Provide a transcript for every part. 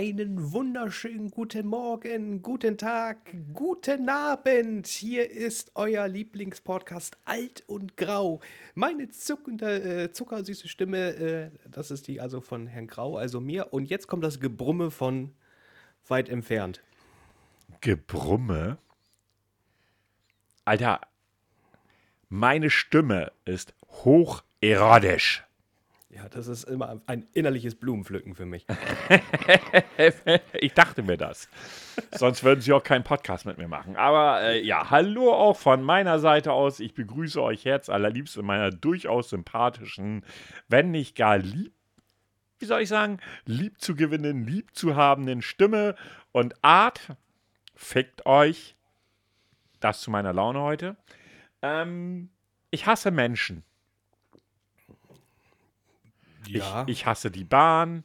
Einen wunderschönen guten Morgen, guten Tag, guten Abend. Hier ist euer Lieblingspodcast Alt und Grau. Meine zuckende, äh, zuckersüße Stimme, äh, das ist die also von Herrn Grau, also mir. Und jetzt kommt das Gebrumme von weit entfernt. Gebrumme? Alter, meine Stimme ist hocherotisch. Ja, das ist immer ein innerliches Blumenpflücken für mich. ich dachte mir das. Sonst würden sie auch keinen Podcast mit mir machen. Aber äh, ja, hallo auch von meiner Seite aus. Ich begrüße euch jetzt allerliebst in meiner durchaus sympathischen, wenn nicht gar lieb, wie soll ich sagen, lieb zu gewinnen, lieb zu habenden Stimme und Art. Fickt euch. Das zu meiner Laune heute. Ähm, ich hasse Menschen. Ja. Ich, ich hasse die Bahn.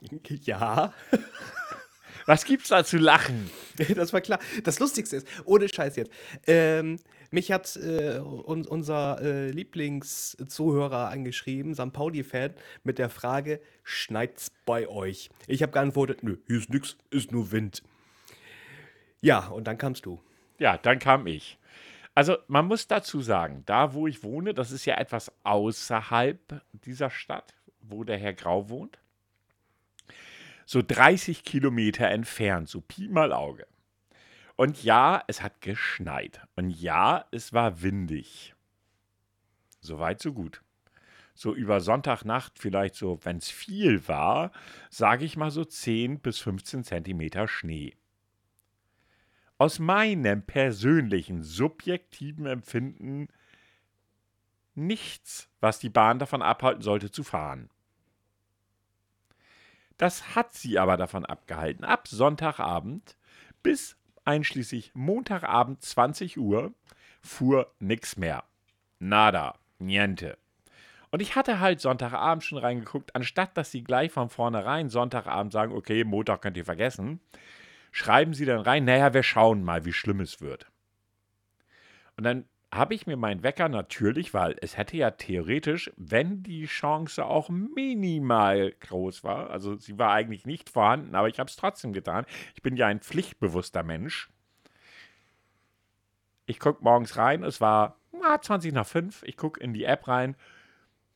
Ja. Was gibt's da zu lachen? Das war klar. Das Lustigste ist, ohne Scheiß jetzt, ähm, mich hat äh, un unser äh, Lieblingszuhörer angeschrieben, St. Pauli-Fan, mit der Frage, schneit's bei euch? Ich habe geantwortet, nö, hier ist nix, ist nur Wind. Ja, und dann kamst du. Ja, dann kam ich. Also man muss dazu sagen, da wo ich wohne, das ist ja etwas außerhalb dieser Stadt, wo der Herr Grau wohnt. So 30 Kilometer entfernt, so Pi mal Auge. Und ja, es hat geschneit. Und ja, es war windig. Soweit, so gut. So über Sonntagnacht, vielleicht so, wenn es viel war, sage ich mal so 10 bis 15 Zentimeter Schnee aus meinem persönlichen, subjektiven Empfinden nichts, was die Bahn davon abhalten sollte, zu fahren. Das hat sie aber davon abgehalten. Ab Sonntagabend bis einschließlich Montagabend 20 Uhr fuhr nichts mehr. Nada, niente. Und ich hatte halt Sonntagabend schon reingeguckt, anstatt dass sie gleich von vornherein Sonntagabend sagen, okay, Montag könnt ihr vergessen, schreiben sie dann rein, naja, wir schauen mal, wie schlimm es wird. Und dann habe ich mir meinen Wecker natürlich, weil es hätte ja theoretisch, wenn die Chance auch minimal groß war, also sie war eigentlich nicht vorhanden, aber ich habe es trotzdem getan. Ich bin ja ein pflichtbewusster Mensch. Ich gucke morgens rein, es war 20 nach 5, ich gucke in die App rein.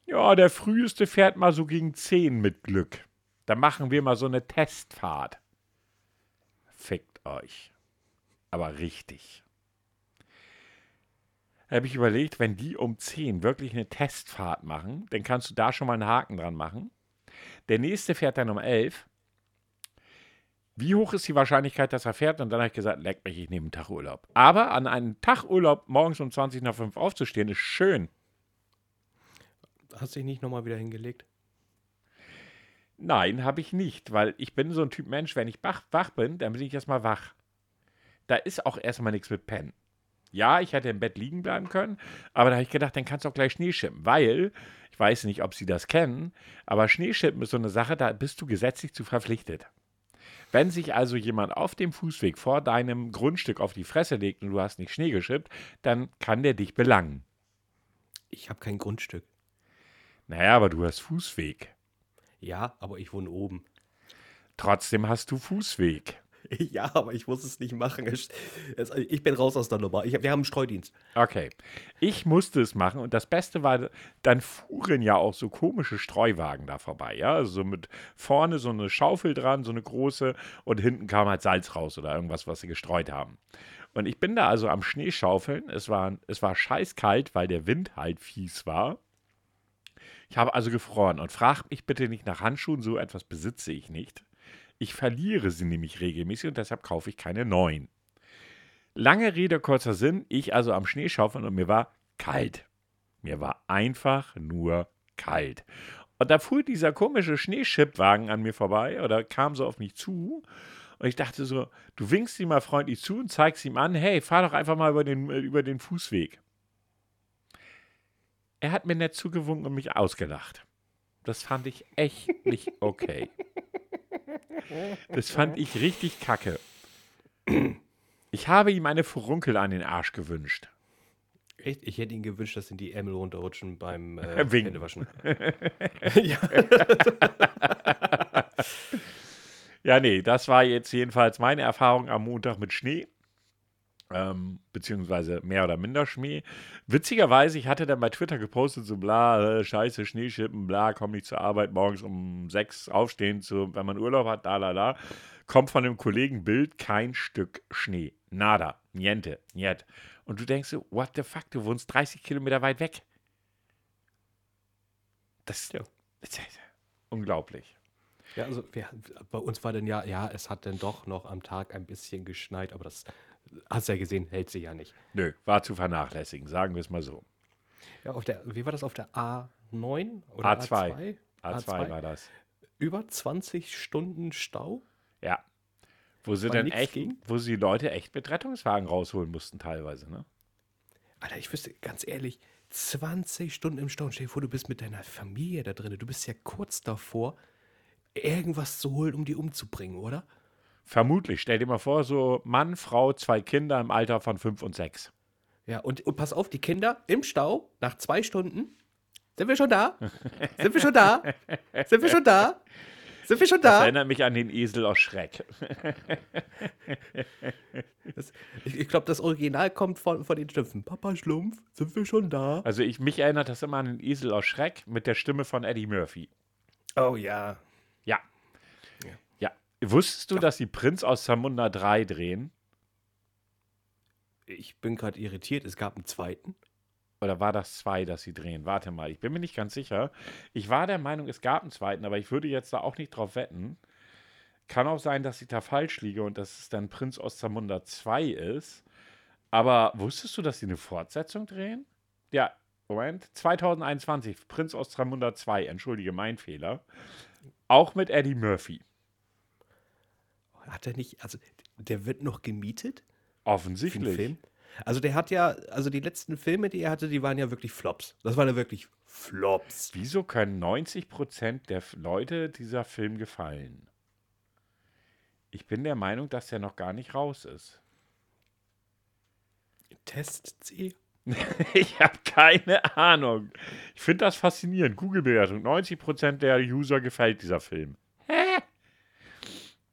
Ja, der früheste fährt mal so gegen 10 mit Glück. Da machen wir mal so eine Testfahrt fickt euch. Aber richtig. Da habe ich überlegt, wenn die um 10 wirklich eine Testfahrt machen, dann kannst du da schon mal einen Haken dran machen. Der nächste fährt dann um 11. Wie hoch ist die Wahrscheinlichkeit, dass er fährt? Und dann habe ich gesagt, leck mich, ich nehme einen Tag Urlaub. Aber an einem Tag Urlaub morgens um 20 nach 5 aufzustehen, ist schön. Hast du dich nicht nochmal wieder hingelegt? Nein, habe ich nicht, weil ich bin so ein Typ Mensch, wenn ich wach, wach bin, dann bin ich erstmal wach. Da ist auch erstmal nichts mit Pennen. Ja, ich hätte im Bett liegen bleiben können, aber da habe ich gedacht, dann kannst du auch gleich Schneeschippen, weil, ich weiß nicht, ob Sie das kennen, aber Schneeschippen ist so eine Sache, da bist du gesetzlich zu verpflichtet. Wenn sich also jemand auf dem Fußweg vor deinem Grundstück auf die Fresse legt und du hast nicht Schnee geschippt, dann kann der dich belangen. Ich habe kein Grundstück. Naja, aber du hast Fußweg. Ja, aber ich wohne oben. Trotzdem hast du Fußweg. Ja, aber ich muss es nicht machen. Ich bin raus aus der Nummer. Ich, wir haben einen Streudienst. Okay. Ich musste es machen und das Beste war, dann fuhren ja auch so komische Streuwagen da vorbei. Ja, also so mit vorne so eine Schaufel dran, so eine große und hinten kam halt Salz raus oder irgendwas, was sie gestreut haben. Und ich bin da also am Schneeschaufeln. Es war, es war scheißkalt, weil der Wind halt fies war. Ich habe also gefroren und frag mich bitte nicht nach Handschuhen, so etwas besitze ich nicht. Ich verliere sie nämlich regelmäßig und deshalb kaufe ich keine neuen. Lange Rede, kurzer Sinn, ich also am Schnee schaufeln und mir war kalt. Mir war einfach nur kalt. Und da fuhr dieser komische Schneeschippwagen an mir vorbei oder kam so auf mich zu. Und ich dachte so, du winkst ihm mal freundlich zu und zeigst ihm an, hey, fahr doch einfach mal über den, über den Fußweg. Er hat mir nett zugewunken und mich ausgelacht. Das fand ich echt nicht okay. Das fand ich richtig kacke. Ich habe ihm eine Furunkel an den Arsch gewünscht. Echt? Ich hätte ihm gewünscht, dass ihn die Ärmel runterrutschen beim äh, Händewaschen. ja. Ja, nee, das war jetzt jedenfalls meine Erfahrung am Montag mit Schnee. Ähm, beziehungsweise mehr oder minder Schnee. Witzigerweise, ich hatte dann bei Twitter gepostet, so bla, äh, scheiße, Schneeschippen, bla, komm nicht zur Arbeit, morgens um sechs aufstehen, zu, wenn man Urlaub hat, da, da, da. Kommt von einem Kollegen Bild, kein Stück Schnee. Nada, niente, niet. Und du denkst so, what the fuck, du wohnst 30 Kilometer weit weg. Das, Ja. das ist unglaublich. Ja, also wir, bei uns war dann ja, ja, es hat dann doch noch am Tag ein bisschen geschneit, aber das hast du ja gesehen, hält sich ja nicht. Nö, war zu vernachlässigen, sagen wir es mal so. Ja, auf der, wie war das auf der A9 oder A2. A2? A2 war das. Über 20 Stunden Stau? Ja. Wo sie dann echt, ging? wo sie die Leute echt mit Rettungswagen rausholen mussten teilweise, ne? Alter, ich wüsste, ganz ehrlich, 20 Stunden im Stau. Stell dir vor, du bist mit deiner Familie da drin. Du bist ja kurz davor, irgendwas zu holen, um die umzubringen, oder? Vermutlich. Stell dir mal vor, so Mann, Frau, zwei Kinder im Alter von fünf und sechs. Ja, und, und pass auf, die Kinder im Stau, nach zwei Stunden, sind wir schon da? Sind wir schon da? Sind wir schon da? Sind wir schon Das da? erinnert mich an den Esel aus Schreck. Das, ich ich glaube, das Original kommt von, von den Schimpfen. Papa Schlumpf, sind wir schon da? Also ich, mich erinnert das immer an den Esel aus Schreck mit der Stimme von Eddie Murphy. Oh. Ja. Wusstest du, dass die Prinz aus Zamunda 3 drehen? Ich bin gerade irritiert, es gab einen zweiten. Oder war das zwei, dass sie drehen? Warte mal, ich bin mir nicht ganz sicher. Ich war der Meinung, es gab einen zweiten, aber ich würde jetzt da auch nicht drauf wetten. Kann auch sein, dass ich da falsch liege und dass es dann Prinz aus Zamunda 2 ist. Aber wusstest du, dass sie eine Fortsetzung drehen? Ja, Moment. 2021, Prinz aus Zamunda 2, entschuldige, mein Fehler. Auch mit Eddie Murphy. Hat er nicht, also der wird noch gemietet Offensichtlich. Film? Also der hat ja, also die letzten Filme, die er hatte, die waren ja wirklich Flops. Das waren ja wirklich Flops. Wieso können 90% der Leute dieser Film gefallen? Ich bin der Meinung, dass der noch gar nicht raus ist. Test C. Ich habe keine Ahnung. Ich finde das faszinierend. Google-Bewertung. 90% der User gefällt dieser Film. Hä?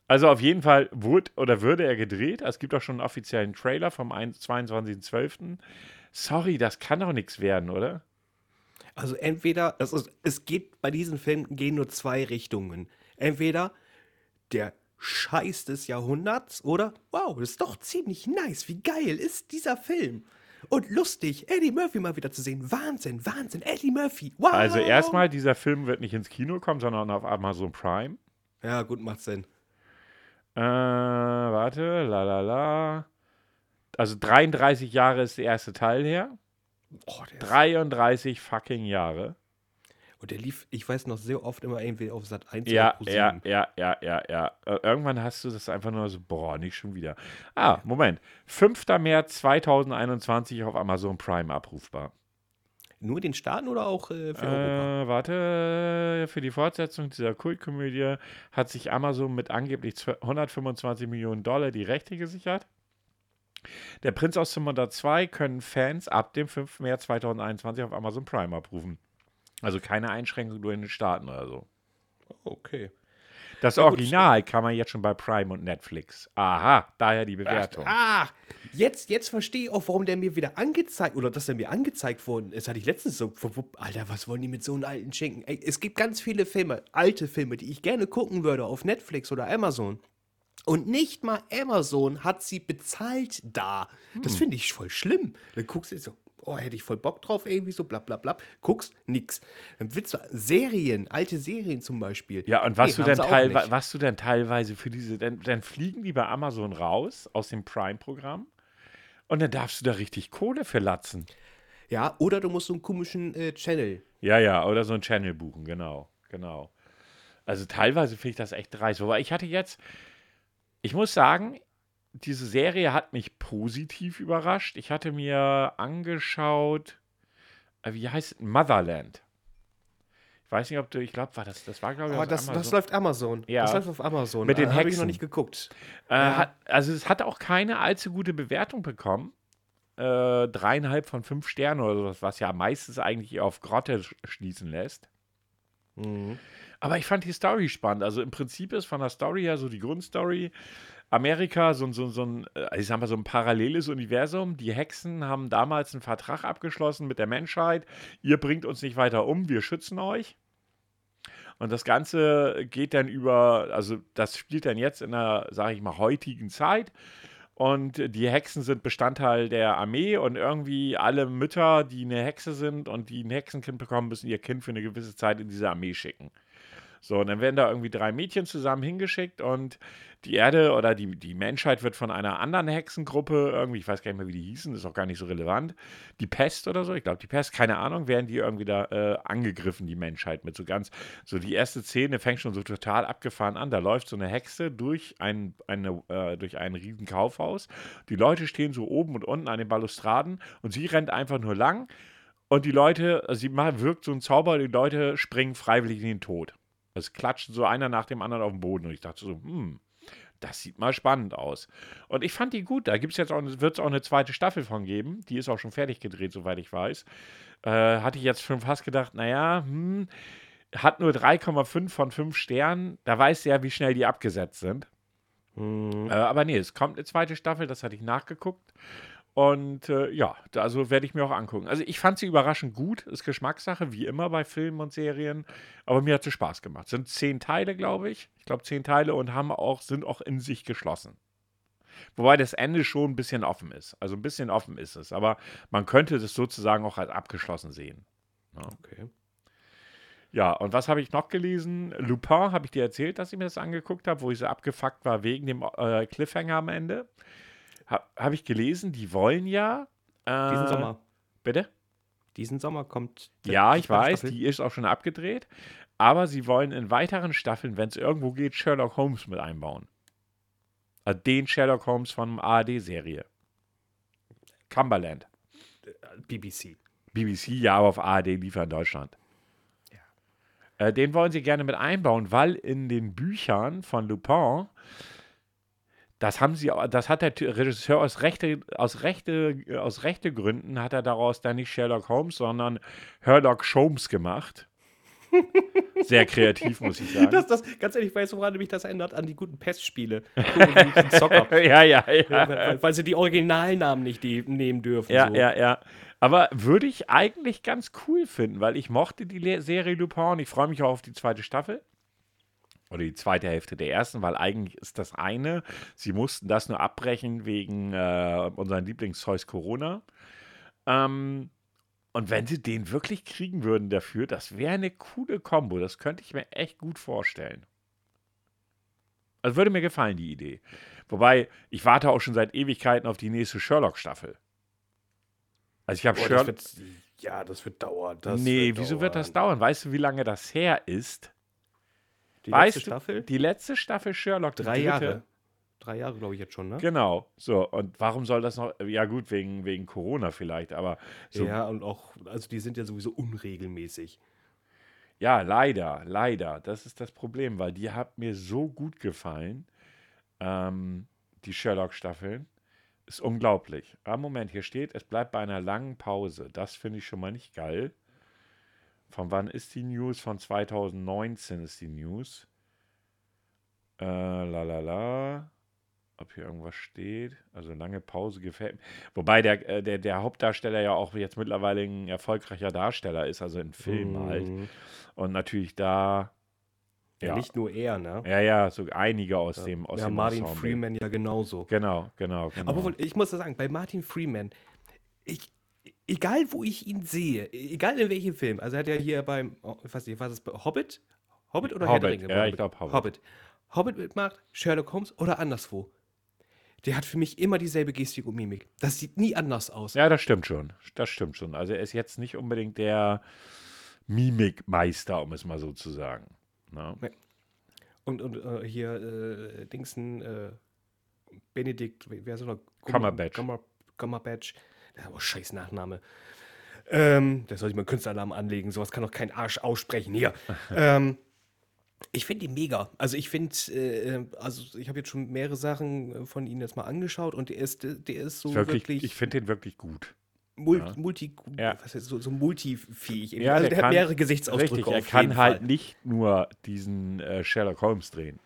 Also auf jeden Fall wurde oder würde er gedreht. Es gibt auch schon einen offiziellen Trailer vom 1 22.12. Sorry, das kann doch nichts werden, oder? Also entweder, also es geht bei diesen Filmen gehen nur zwei Richtungen. Entweder der Scheiß des Jahrhunderts oder wow, das ist doch ziemlich nice. Wie geil ist dieser Film? Und lustig, Eddie Murphy mal wieder zu sehen. Wahnsinn, Wahnsinn, Eddie Murphy. Wow. Also erstmal, dieser Film wird nicht ins Kino kommen, sondern auf Amazon Prime. Ja, gut, macht Sinn. Äh, warte, la la la. Also 33 Jahre ist der erste Teil her. Oh, der ist, 33 fucking Jahre. und der lief, ich weiß noch sehr oft immer irgendwie auf Sat 1 Ja, ja, Pro7. ja, ja, ja, ja. Äh, Irgendwann hast du das einfach nur so, boah, nicht schon wieder. Ah, Moment. 5. März 2021 auf Amazon Prime abrufbar. Nur den Staaten oder auch äh, für Europa? Äh, warte, für die Fortsetzung dieser Kultkomödie hat sich Amazon mit angeblich 125 Millionen Dollar die Rechte gesichert. Der Prinz aus Zimmer 2 können Fans ab dem 5. März 2021 auf Amazon Prime abrufen. Also keine Einschränkung nur in den Staaten oder so. Okay. Das Ja, gut, Original kann man jetzt schon bei Prime und Netflix. Aha, daher die Bewertung. Ah, jetzt, jetzt verstehe ich auch, warum der mir wieder angezeigt oder dass er mir angezeigt worden ist. Hatte ich letztens so. Alter, was wollen die mit so einem alten Schinken? Ey, es gibt ganz viele Filme, alte Filme, die ich gerne gucken würde auf Netflix oder Amazon. Und nicht mal Amazon hat sie bezahlt da. Das finde ich voll schlimm. Dann guckst du so, oh, hätte ich voll Bock drauf, irgendwie so, bla bla bla. Guckst, nix. Dann willst du Serien, alte Serien zum Beispiel. Ja, und was, Nee, du teilwe nicht. was du denn teilweise für diese, dann, dann fliegen die bei Amazon raus aus dem Prime-Programm und dann darfst du da richtig Kohle für latzen. Ja, oder du musst so einen komischen äh, Channel Ja, ja, oder so ein Channel buchen, genau, genau. Also teilweise finde ich das echt dreist. Wobei ich hatte jetzt, ich muss sagen, diese Serie hat mich positiv überrascht. Ich hatte mir angeschaut, äh, wie heißt es? Motherland. Ich weiß nicht, ob du, ich glaube, war das, das war, glaube ich, Aber das, Amazon. das läuft Amazon. Ja. Das läuft auf Amazon. Mit den Habe ich noch Hexen. nicht geguckt. Äh, Ja. hat, also es hat auch keine allzu gute Bewertung bekommen. Äh, dreieinhalb von fünf Sternen oder sowas, was ja meistens eigentlich auf Grotte sch- schließen lässt. Mhm. Aber ich fand die Story spannend. Also im Prinzip ist von der Story her so die Grundstory. Amerika, so, so, so ein, äh, ich sag mal, so ein paralleles Universum. Die Hexen haben damals einen Vertrag abgeschlossen mit der Menschheit. Ihr bringt uns nicht weiter um, wir schützen euch. Und das Ganze geht dann über, also das spielt dann jetzt in der, sage ich mal, heutigen Zeit. Und die Hexen sind Bestandteil der Armee und irgendwie alle Mütter, die eine Hexe sind und die ein Hexenkind bekommen, müssen ihr Kind für eine gewisse Zeit in diese Armee schicken. So, und dann werden da irgendwie drei Mädchen zusammen hingeschickt und die Erde oder die, die Menschheit wird von einer anderen Hexengruppe, irgendwie, ich weiß gar nicht mehr, wie die hießen, ist auch gar nicht so relevant, die Pest oder so, ich glaube, die Pest, keine Ahnung, werden die irgendwie da äh, angegriffen, die Menschheit, mit so ganz, so die erste Szene fängt schon so total abgefahren an, da läuft so eine Hexe durch ein, eine, äh, durch ein riesen Kaufhaus, die Leute stehen so oben und unten an den Balustraden und sie rennt einfach nur lang und die Leute, sie wirkt so ein Zauber, die Leute springen freiwillig in den Tod. Es klatscht so einer nach dem anderen auf den Boden. Und ich dachte so, hm, das sieht mal spannend aus. Und ich fand die gut. Da gibt's jetzt auch, wird es auch eine zweite Staffel von geben. Die ist auch schon fertig gedreht, soweit ich weiß. Äh, hatte ich jetzt schon fast gedacht, naja, hm, hat nur 3,5 von 5 Sternen. Da weiß ja, wie schnell die abgesetzt sind. Mhm. Äh, aber nee, es kommt eine zweite Staffel, das hatte ich nachgeguckt. Und äh, ja, also werde ich mir auch angucken. Also ich fand sie überraschend gut. Ist Geschmackssache, wie immer bei Filmen und Serien. Aber mir hat sie Spaß gemacht. Sind zehn Teile, glaube ich. Ich glaube zehn Teile und haben auch, sind auch in sich geschlossen. Wobei das Ende schon ein bisschen offen ist. Also ein bisschen offen ist es. Aber man könnte das sozusagen auch als abgeschlossen sehen. Ja. Okay. Ja, und was habe ich noch gelesen? Lupin, habe ich dir erzählt, dass ich mir das angeguckt habe, wo ich so abgefuckt war wegen dem äh, Cliffhanger am Ende. Ha, Habe ich gelesen, die wollen ja. Äh, Diesen Sommer. Bitte? Diesen Sommer kommt. Ja, ich weiß, Staffel. die ist auch schon abgedreht. Aber sie wollen in weiteren Staffeln, wenn es irgendwo geht, Sherlock Holmes mit einbauen. Also den Sherlock Holmes von ARD-Serie. Cumberland. BBC. BBC, ja, aber auf ARD liefern Deutschland. Ja. Äh, den wollen sie gerne mit einbauen, weil in den Büchern von Lupin das haben sie, das hat der Regisseur aus rechte, aus rechte, aus rechte Gründen hat er daraus dann nicht Sherlock Holmes, sondern Herlock Sholmes gemacht. Sehr kreativ, muss ich sagen. Das, das, ganz ehrlich, weißt du, woran mich das erinnert? An die guten Pestspiele. ja, ja, ja. Weil, weil, sie die Originalnamen nicht nehmen dürfen. Ja, so. ja, ja. Aber würde ich eigentlich ganz cool finden, weil ich mochte die Serie Lupin und ich freue mich auch auf die zweite Staffel oder die zweite Hälfte der ersten, weil eigentlich ist das eine, sie mussten das nur abbrechen wegen äh, unseren Lieblingszeus Corona. Ähm, und wenn sie den wirklich kriegen würden dafür, das wäre eine coole Kombo. Das könnte ich mir echt gut vorstellen. Also würde mir gefallen, die Idee. Wobei, ich warte auch schon seit Ewigkeiten auf die nächste Sherlock-Staffel. Also ich habe Sherlock. ja, das wird dauern. Das nee, wird wieso dauern. wird das dauern? Weißt du, wie lange das her ist? Die weißt letzte Staffel? Die letzte Staffel Sherlock. Drei Jahre. Drei Jahre, glaube ich, jetzt schon, ne? Genau. So, und warum soll das noch? Ja, gut, wegen, wegen Corona vielleicht, aber. So. Ja, und auch, also die sind ja sowieso unregelmäßig. Ja, leider, leider. Das ist das Problem, weil die hat mir so gut gefallen, ähm, die Sherlock-Staffeln. Ist unglaublich. Aber Moment, hier steht, es bleibt bei einer langen Pause. Das finde ich schon mal nicht geil. Von wann ist die News? Von 2019 ist die News. Äh, la la la. Ob hier irgendwas steht. Also lange Pause gefällt mir. Wobei der, äh, der, der Hauptdarsteller ja auch jetzt mittlerweile ein erfolgreicher Darsteller ist, also in Filmen mm. halt. Und natürlich da. Ja, ja, nicht nur er, ne? Ja, ja, so einige aus ja. dem aus Ja, dem Martin Ensemble. Freeman ja genauso. Genau, genau, genau. Aber ich muss sagen, bei Martin Freeman, ich, egal wo ich ihn sehe, egal in welchem Film, also er hat ja hier beim, oh, ich weiß nicht, was ist Hobbit? Hobbit oder Hobbit, Herr Ja, ich glaube Hobbit. Hobbit. Hobbit mitmacht, Sherlock Holmes oder anderswo. Der hat für mich immer dieselbe Gestik und Mimik. Das sieht nie anders aus. Ja, das stimmt schon. Das stimmt schon. Also er ist jetzt nicht unbedingt der Mimikmeister, um es mal so zu sagen. No? Nee. Und, und äh, hier äh, Dingsen, äh, Benedikt, wer ist noch? Cumberbatch. Cumberbatch oh, scheiß Nachname. Ähm, da soll ich mal einen Künstleralarm anlegen. Sowas kann doch kein Arsch aussprechen. Hier. ähm, ich finde ihn mega. Also ich finde, äh, also ich habe jetzt schon mehrere Sachen äh, von ihm jetzt mal angeschaut und der ist, der ist so wirklich, wirklich ich finde den wirklich gut. Mul Ja. Multi, Ja. was heißt, so, so multifähig. Ja, also der der, hat kann- mehrere Gesichtsausdrücke Richtig, er kann halt nicht nur diesen äh, Sherlock Holmes drehen.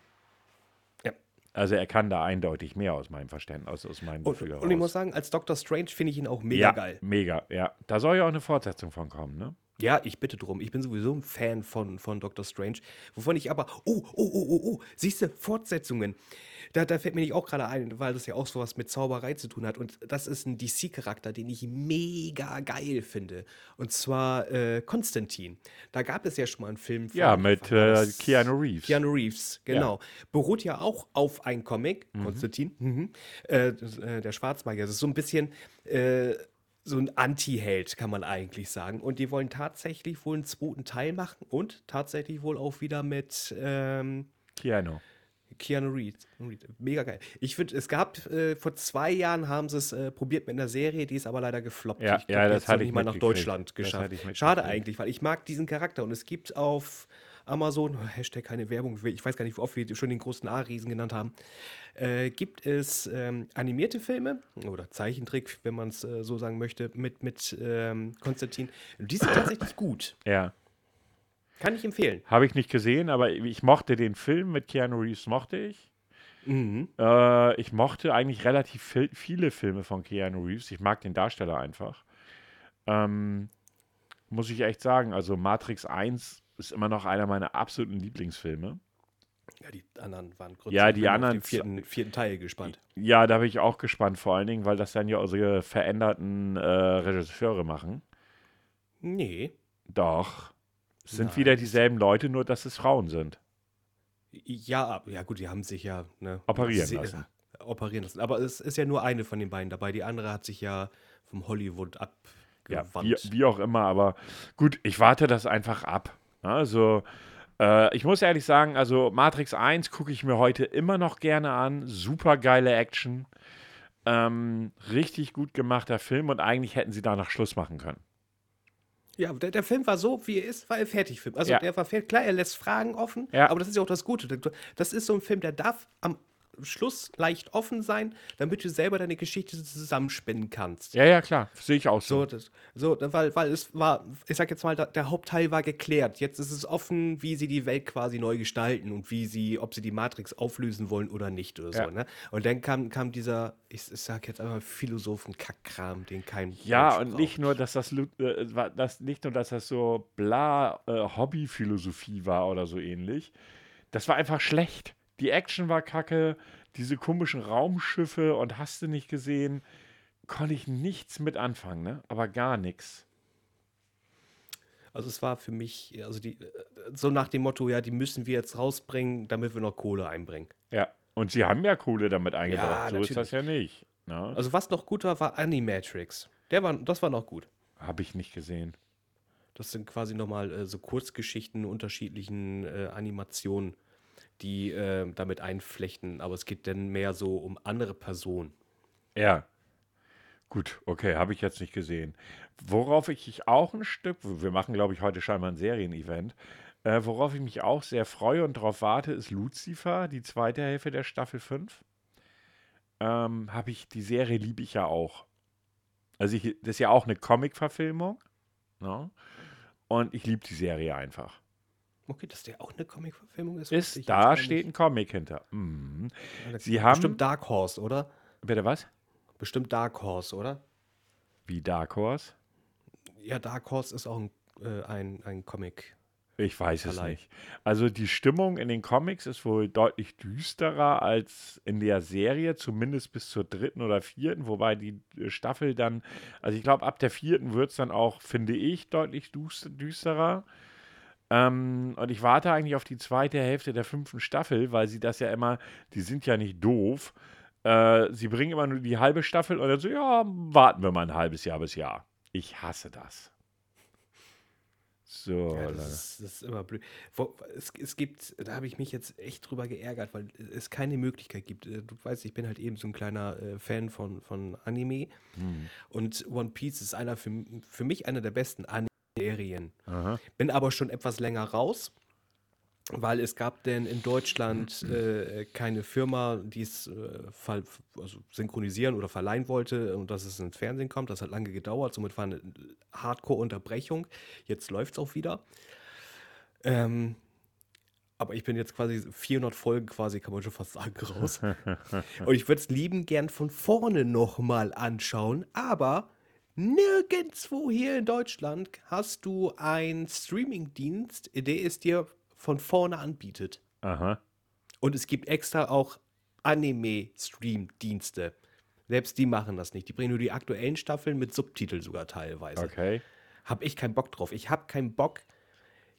Also er kann da eindeutig mehr aus meinem Verständnis, aus, aus meinem Und, Gefühl und ich muss sagen, als Doctor Strange finde ich ihn auch mega ja, geil. mega, ja. Da soll ja auch eine Fortsetzung von kommen, ne? Ja, ich bitte drum. Ich bin sowieso ein Fan von, von Doctor Strange. Wovon ich aber. Oh, oh, oh, oh, oh. Siehst du, Fortsetzungen. Da, da fällt mir nicht auch gerade ein, weil das ja auch sowas mit Zauberei zu tun hat. Und das ist ein DC-Charakter, den ich mega geil finde. Und zwar äh, Konstantin. Da gab es ja schon mal einen Film von. Ja, mit äh? Keanu Reeves. Keanu Reeves, genau. Beruht ja auch auf einem Comic, Konstantin, mhm. äh, äh, der Schwarzmagier. Das ist so ein bisschen äh, so ein Anti-Held, kann man eigentlich sagen. Und die wollen tatsächlich wohl einen zweiten Teil machen und tatsächlich wohl auch wieder mit ähm, Keanu. Keanu Reeves. Mega geil. Ich finde, es gab äh, vor zwei Jahren haben sie es äh, probiert mit einer Serie, die ist aber leider gefloppt. Ja, ich ja, das hatte ich mal nach. Deutschland geschafft. Schade eigentlich, weil ich mag diesen Charakter und es gibt auf Amazon, Hashtag keine Werbung, ich weiß gar nicht, wie oft wir schon den großen A-Riesen genannt haben, äh, gibt es ähm, animierte Filme oder Zeichentrick, wenn man es äh, so sagen möchte, mit, mit ähm, Konstantin. Die sind tatsächlich gut. Ja. Kann ich empfehlen. Habe ich nicht gesehen, aber ich mochte den Film mit Keanu Reeves, mochte ich. Mhm. Äh, ich mochte eigentlich relativ viel, viele Filme von Keanu Reeves. Ich mag den Darsteller einfach. Ähm, muss ich echt sagen, also Matrix 1 ist immer noch einer meiner absoluten Lieblingsfilme. Ja, die anderen waren Ja, die bin auf anderen den vierten, vierten Teil gespannt. Ja, da bin ich auch gespannt, vor allen Dingen, weil das dann ja unsere veränderten äh, Regisseure machen. Nee. Doch. Es sind Nein. wieder dieselben Leute, nur dass es Frauen sind. Ja, ja gut, die haben sich ja ne, Operieren sie- lassen. äh, operieren lassen. Aber es ist ja nur eine von den beiden dabei. Die andere hat sich ja vom Hollywood Ja, abgewandt. wie, wie auch immer, aber gut, ich warte das einfach ab. Also, äh, ich muss ehrlich sagen, also Matrix 1 gucke ich mir heute immer noch gerne an. Super geile Action. Ähm, richtig gut gemachter Film und eigentlich hätten sie danach Schluss machen können. Ja, der, der Film war so, wie er ist, war er fertig Film. Also Ja. der war fertig. Klar, er lässt Fragen offen, Ja. aber das ist ja auch das Gute. Das ist so ein Film, der darf am Schluss leicht offen sein, damit du selber deine Geschichte zusammenspinnen kannst. Ja, ja, klar. Sehe ich auch So, so. das, so, weil, weil es war, ich sag jetzt mal, da- der Hauptteil war geklärt. Jetzt ist es offen, wie sie die Welt quasi neu gestalten und wie sie, ob sie die Matrix auflösen wollen oder nicht oder Ja. so. Ne? Und dann kam, kam dieser, ich, ich sag jetzt einmal Philosophen-Kackkram, den kein Ja, Mensch und nicht nur, dass das, äh, das nicht nur, dass das so bla äh, Hobbyphilosophie war oder so ähnlich. Das war einfach schlecht. Die Action war kacke, diese komischen Raumschiffe und hast du nicht gesehen, konnte ich nichts mit anfangen, ne? Aber gar nichts. Also es war für mich, also die, äh, so nach dem Motto, ja, die müssen wir jetzt rausbringen, damit wir noch Kohle einbringen. Ja. Und sie haben ja Kohle damit eingebracht. Ja, so ist das ja nicht. Ne? Also was noch gut war, war Animatrix. Der war, das war noch gut. Habe ich nicht gesehen. Das sind quasi nochmal äh, so Kurzgeschichten unterschiedlichen äh, Animationen, die äh, damit einflechten. Aber es geht dann mehr so um andere Personen. Ja. Gut, okay, habe ich jetzt nicht gesehen. Worauf ich auch ein Stück, wir machen, glaube ich, heute scheinbar ein Serienevent, äh, worauf ich mich auch sehr freue und darauf warte, ist Lucifer, die zweite Hälfte der Staffel 5. Ähm, habe ich, die Serie liebe ich ja auch. Also ich, das ist ja auch eine Comic-Verfilmung. Ne? Und ich liebe die Serie einfach. Okay, dass der auch eine Comic-Verfilmung ist. Ist, da steht ein. Comic hinter. Mhm. Ja, Sie haben- Bestimmt Dark Horse, oder? Bitte was? Bestimmt Dark Horse, oder? Wie Dark Horse? Ja, Dark Horse ist auch ein, äh, ein, ein Comic. Ich weiß es Verleih. nicht. Also die Stimmung in den Comics ist wohl deutlich düsterer als in der Serie, zumindest bis zur dritten oder vierten, wobei die äh, Staffel dann, also ich glaube, ab der vierten wird es dann auch, finde ich, deutlich düster- düsterer. Ähm, und ich warte eigentlich auf die zweite Hälfte der fünften Staffel, weil sie das ja immer, die sind ja nicht doof. Äh, sie bringen immer nur die halbe Staffel und dann so, ja, warten wir mal ein halbes Jahr bis Jahr. Ich hasse das. So, Ja, das, ist, das ist immer blöd. Wo, es, es gibt, da habe ich mich jetzt echt drüber geärgert, weil es keine Möglichkeit gibt. Äh, Du weißt, ich bin halt eben so ein kleiner äh, Fan von, von Anime. Hm. Und One Piece ist einer für, für mich einer der besten Anime-Serien. Aha. Bin aber schon etwas länger raus. weil es gab denn in Deutschland äh, keine Firma, die es äh, also synchronisieren oder verleihen wollte und dass es ins Fernsehen kommt. Das hat lange gedauert, somit war eine Hardcore-Unterbrechung. Jetzt läuft es auch wieder. Ähm, aber ich bin jetzt quasi 400 Folgen quasi, kann man schon fast sagen, raus. Und ich würde es lieben gern von vorne nochmal anschauen, aber nirgendwo hier in Deutschland hast du einen Streamingdienst, der es dir von vorne anbietet. Aha. Und es gibt extra auch Anime-Stream-Dienste. Selbst die machen das nicht. Die bringen nur die aktuellen Staffeln mit Subtiteln sogar teilweise. Okay. Hab ich keinen Bock drauf. Ich habe keinen Bock,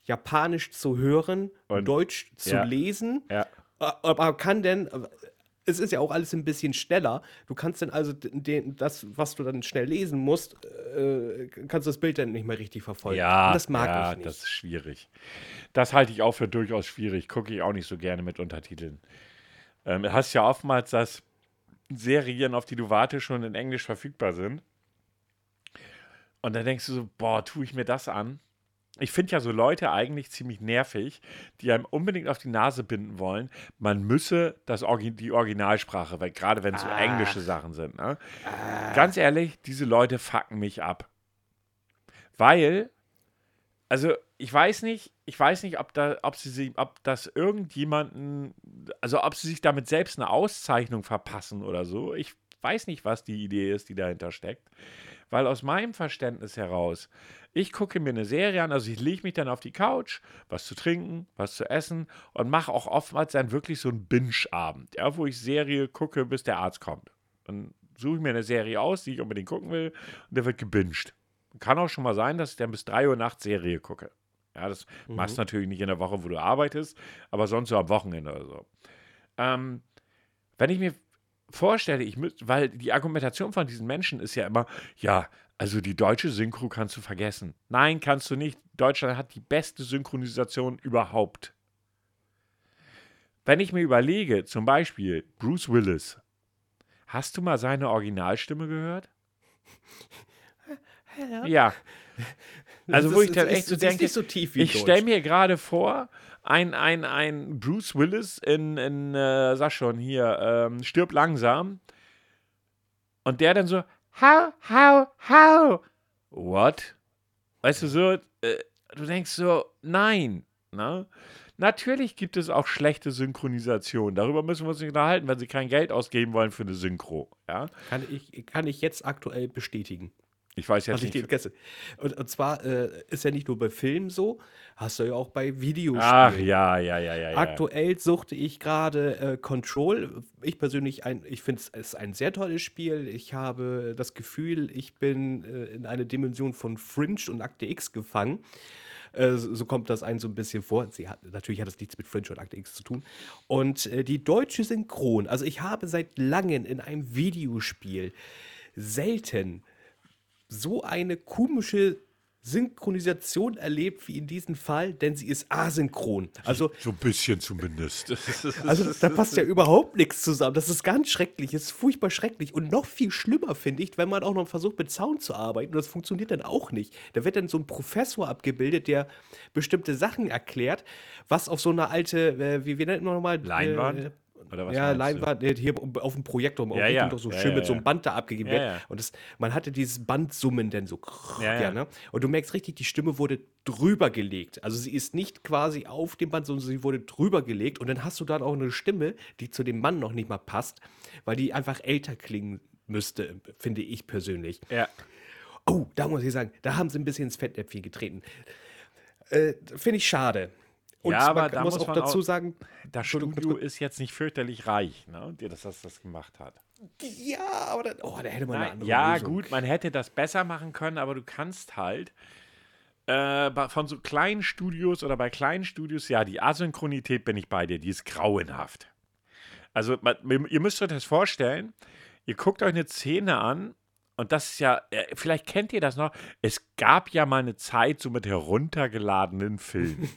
Japanisch zu hören, Und- Deutsch zu ja. lesen. Ja. Aber kann denn, es ist ja auch alles ein bisschen schneller. Du kannst dann also den, das, was du dann schnell lesen musst, äh, kannst du das Bild dann nicht mehr richtig verfolgen. Ja, Und das mag ja, ich nicht. das ist schwierig. Das halte ich auch für durchaus schwierig. Gucke ich auch nicht so gerne mit Untertiteln. Ähm, du hast ja oftmals, dass Serien, auf die du wartest, schon in Englisch verfügbar sind. Und dann denkst du so, boah, tue ich mir das an? Ich finde ja so Leute eigentlich ziemlich nervig, die einem unbedingt auf die Nase binden wollen, man müsse das Orgi die Originalsprache, weil gerade wenn es so englische Sachen sind. Ne? Ganz ehrlich, diese Leute fucken mich ab. Weil, also ich weiß nicht, ich weiß nicht, ob, da, ob, sie, ob das irgendjemanden, also ob sie sich damit selbst eine Auszeichnung verpassen oder so. Ich weiß nicht, was die Idee ist, die dahinter steckt. Weil aus meinem Verständnis heraus, ich gucke mir eine Serie an, also ich lege mich dann auf die Couch, was zu trinken, was zu essen und mache auch oftmals dann wirklich so einen Binge-Abend, ja, wo ich Serie gucke, bis der Arzt kommt. Dann suche ich mir eine Serie aus, die ich unbedingt gucken will und der wird gebinged. Kann auch schon mal sein, dass ich dann bis 3 Uhr nachts Serie gucke. Ja, das machst du natürlich nicht in der Woche, wo du arbeitest, aber sonst so am Wochenende oder so. Ähm, wenn ich mir vorstelle, ich müß, weil die Argumentation von diesen Menschen ist ja immer, ja, also die deutsche Synchro kannst du vergessen. Nein, kannst du nicht. Deutschland hat die beste Synchronisation überhaupt. Wenn ich mir überlege, zum Beispiel Bruce Willis, hast du mal seine Originalstimme gehört? Ja. Also, Das wo ist- ich dann echt so ist- ist denke, nicht so tief wie ich stelle mir gerade vor, ein, ein, ein Bruce Willis in, in äh, sag schon hier, ähm, stirb langsam. Und der dann so, how, how, how? What? Weißt du, so, äh, du denkst so, nein. Ne? Natürlich gibt es auch schlechte Synchronisation. Darüber müssen wir uns nicht unterhalten, wenn sie kein Geld ausgeben wollen für eine Synchro. Ja? Kann ich, kann ich jetzt aktuell bestätigen. Ich weiß jetzt Was ich nicht. gestern. Und, und zwar äh, ist ja nicht nur bei Filmen so, hast du ja auch bei Videospielen. Ach ja, ja, ja, ja. ja. Aktuell suchte ich gerade äh, Control. Ich persönlich, ein, ich finde es ist ein sehr tolles Spiel. Ich habe das Gefühl, ich bin äh, in eine Dimension von Fringe und Akte X gefangen. Äh, so so kommt das einem so ein bisschen vor. Hat, natürlich hat das nichts mit Fringe und Akte X zu tun. Und äh, die deutsche Synchron, also ich habe seit langem in einem Videospiel selten so eine komische Synchronisation erlebt wie in diesem Fall, denn sie ist asynchron. Also so ein bisschen zumindest. also da passt ja überhaupt nichts zusammen. Das ist ganz schrecklich. Das ist furchtbar schrecklich. Und noch viel schlimmer finde ich, wenn man auch noch versucht, mit Sound zu arbeiten. Und das funktioniert dann auch nicht. Da wird dann so ein Professor abgebildet, der bestimmte Sachen erklärt, was auf so eine alte, äh, wie, nennt man nochmal? Leinwand? Äh, Oder was ja? Leinwand, nee, hier auf dem Projektor, Ja, ja, ja. doch so Ja, schön ja, mit so einem Band da abgegeben wird. Und das, man hatte dieses Bandsummen dann so, Ja, ja, ja. ne? Und du merkst richtig, die Stimme wurde drüber gelegt. Also sie ist nicht quasi auf dem Band, sondern sie wurde drüber gelegt. Und dann hast du dann auch eine Stimme, die zu dem Mann noch nicht mal passt, weil die einfach älter klingen müsste, finde ich persönlich. Ja. Oh, da muss ich sagen, da haben sie ein bisschen ins Fettnäpfchen getreten. Äh, finde ich schade. Und Ja, aber man da muss muss auch dazu sagen, Das Studio ist jetzt nicht fürchterlich reich, ne? Der das, das, das gemacht hat. ja, aber dann, oh, da hätte man eine Nein, andere ja, Lösung. gut, man hätte das besser machen können, aber du kannst halt äh, von so kleinen Studios oder bei kleinen Studios, ja, die Asynchronität bin ich bei dir, die ist grauenhaft. Also, man, ihr müsst euch das vorstellen, ihr guckt euch eine Szene an und das ist ja, äh, vielleicht kennt ihr das noch, es gab ja mal eine Zeit so mit heruntergeladenen Filmen.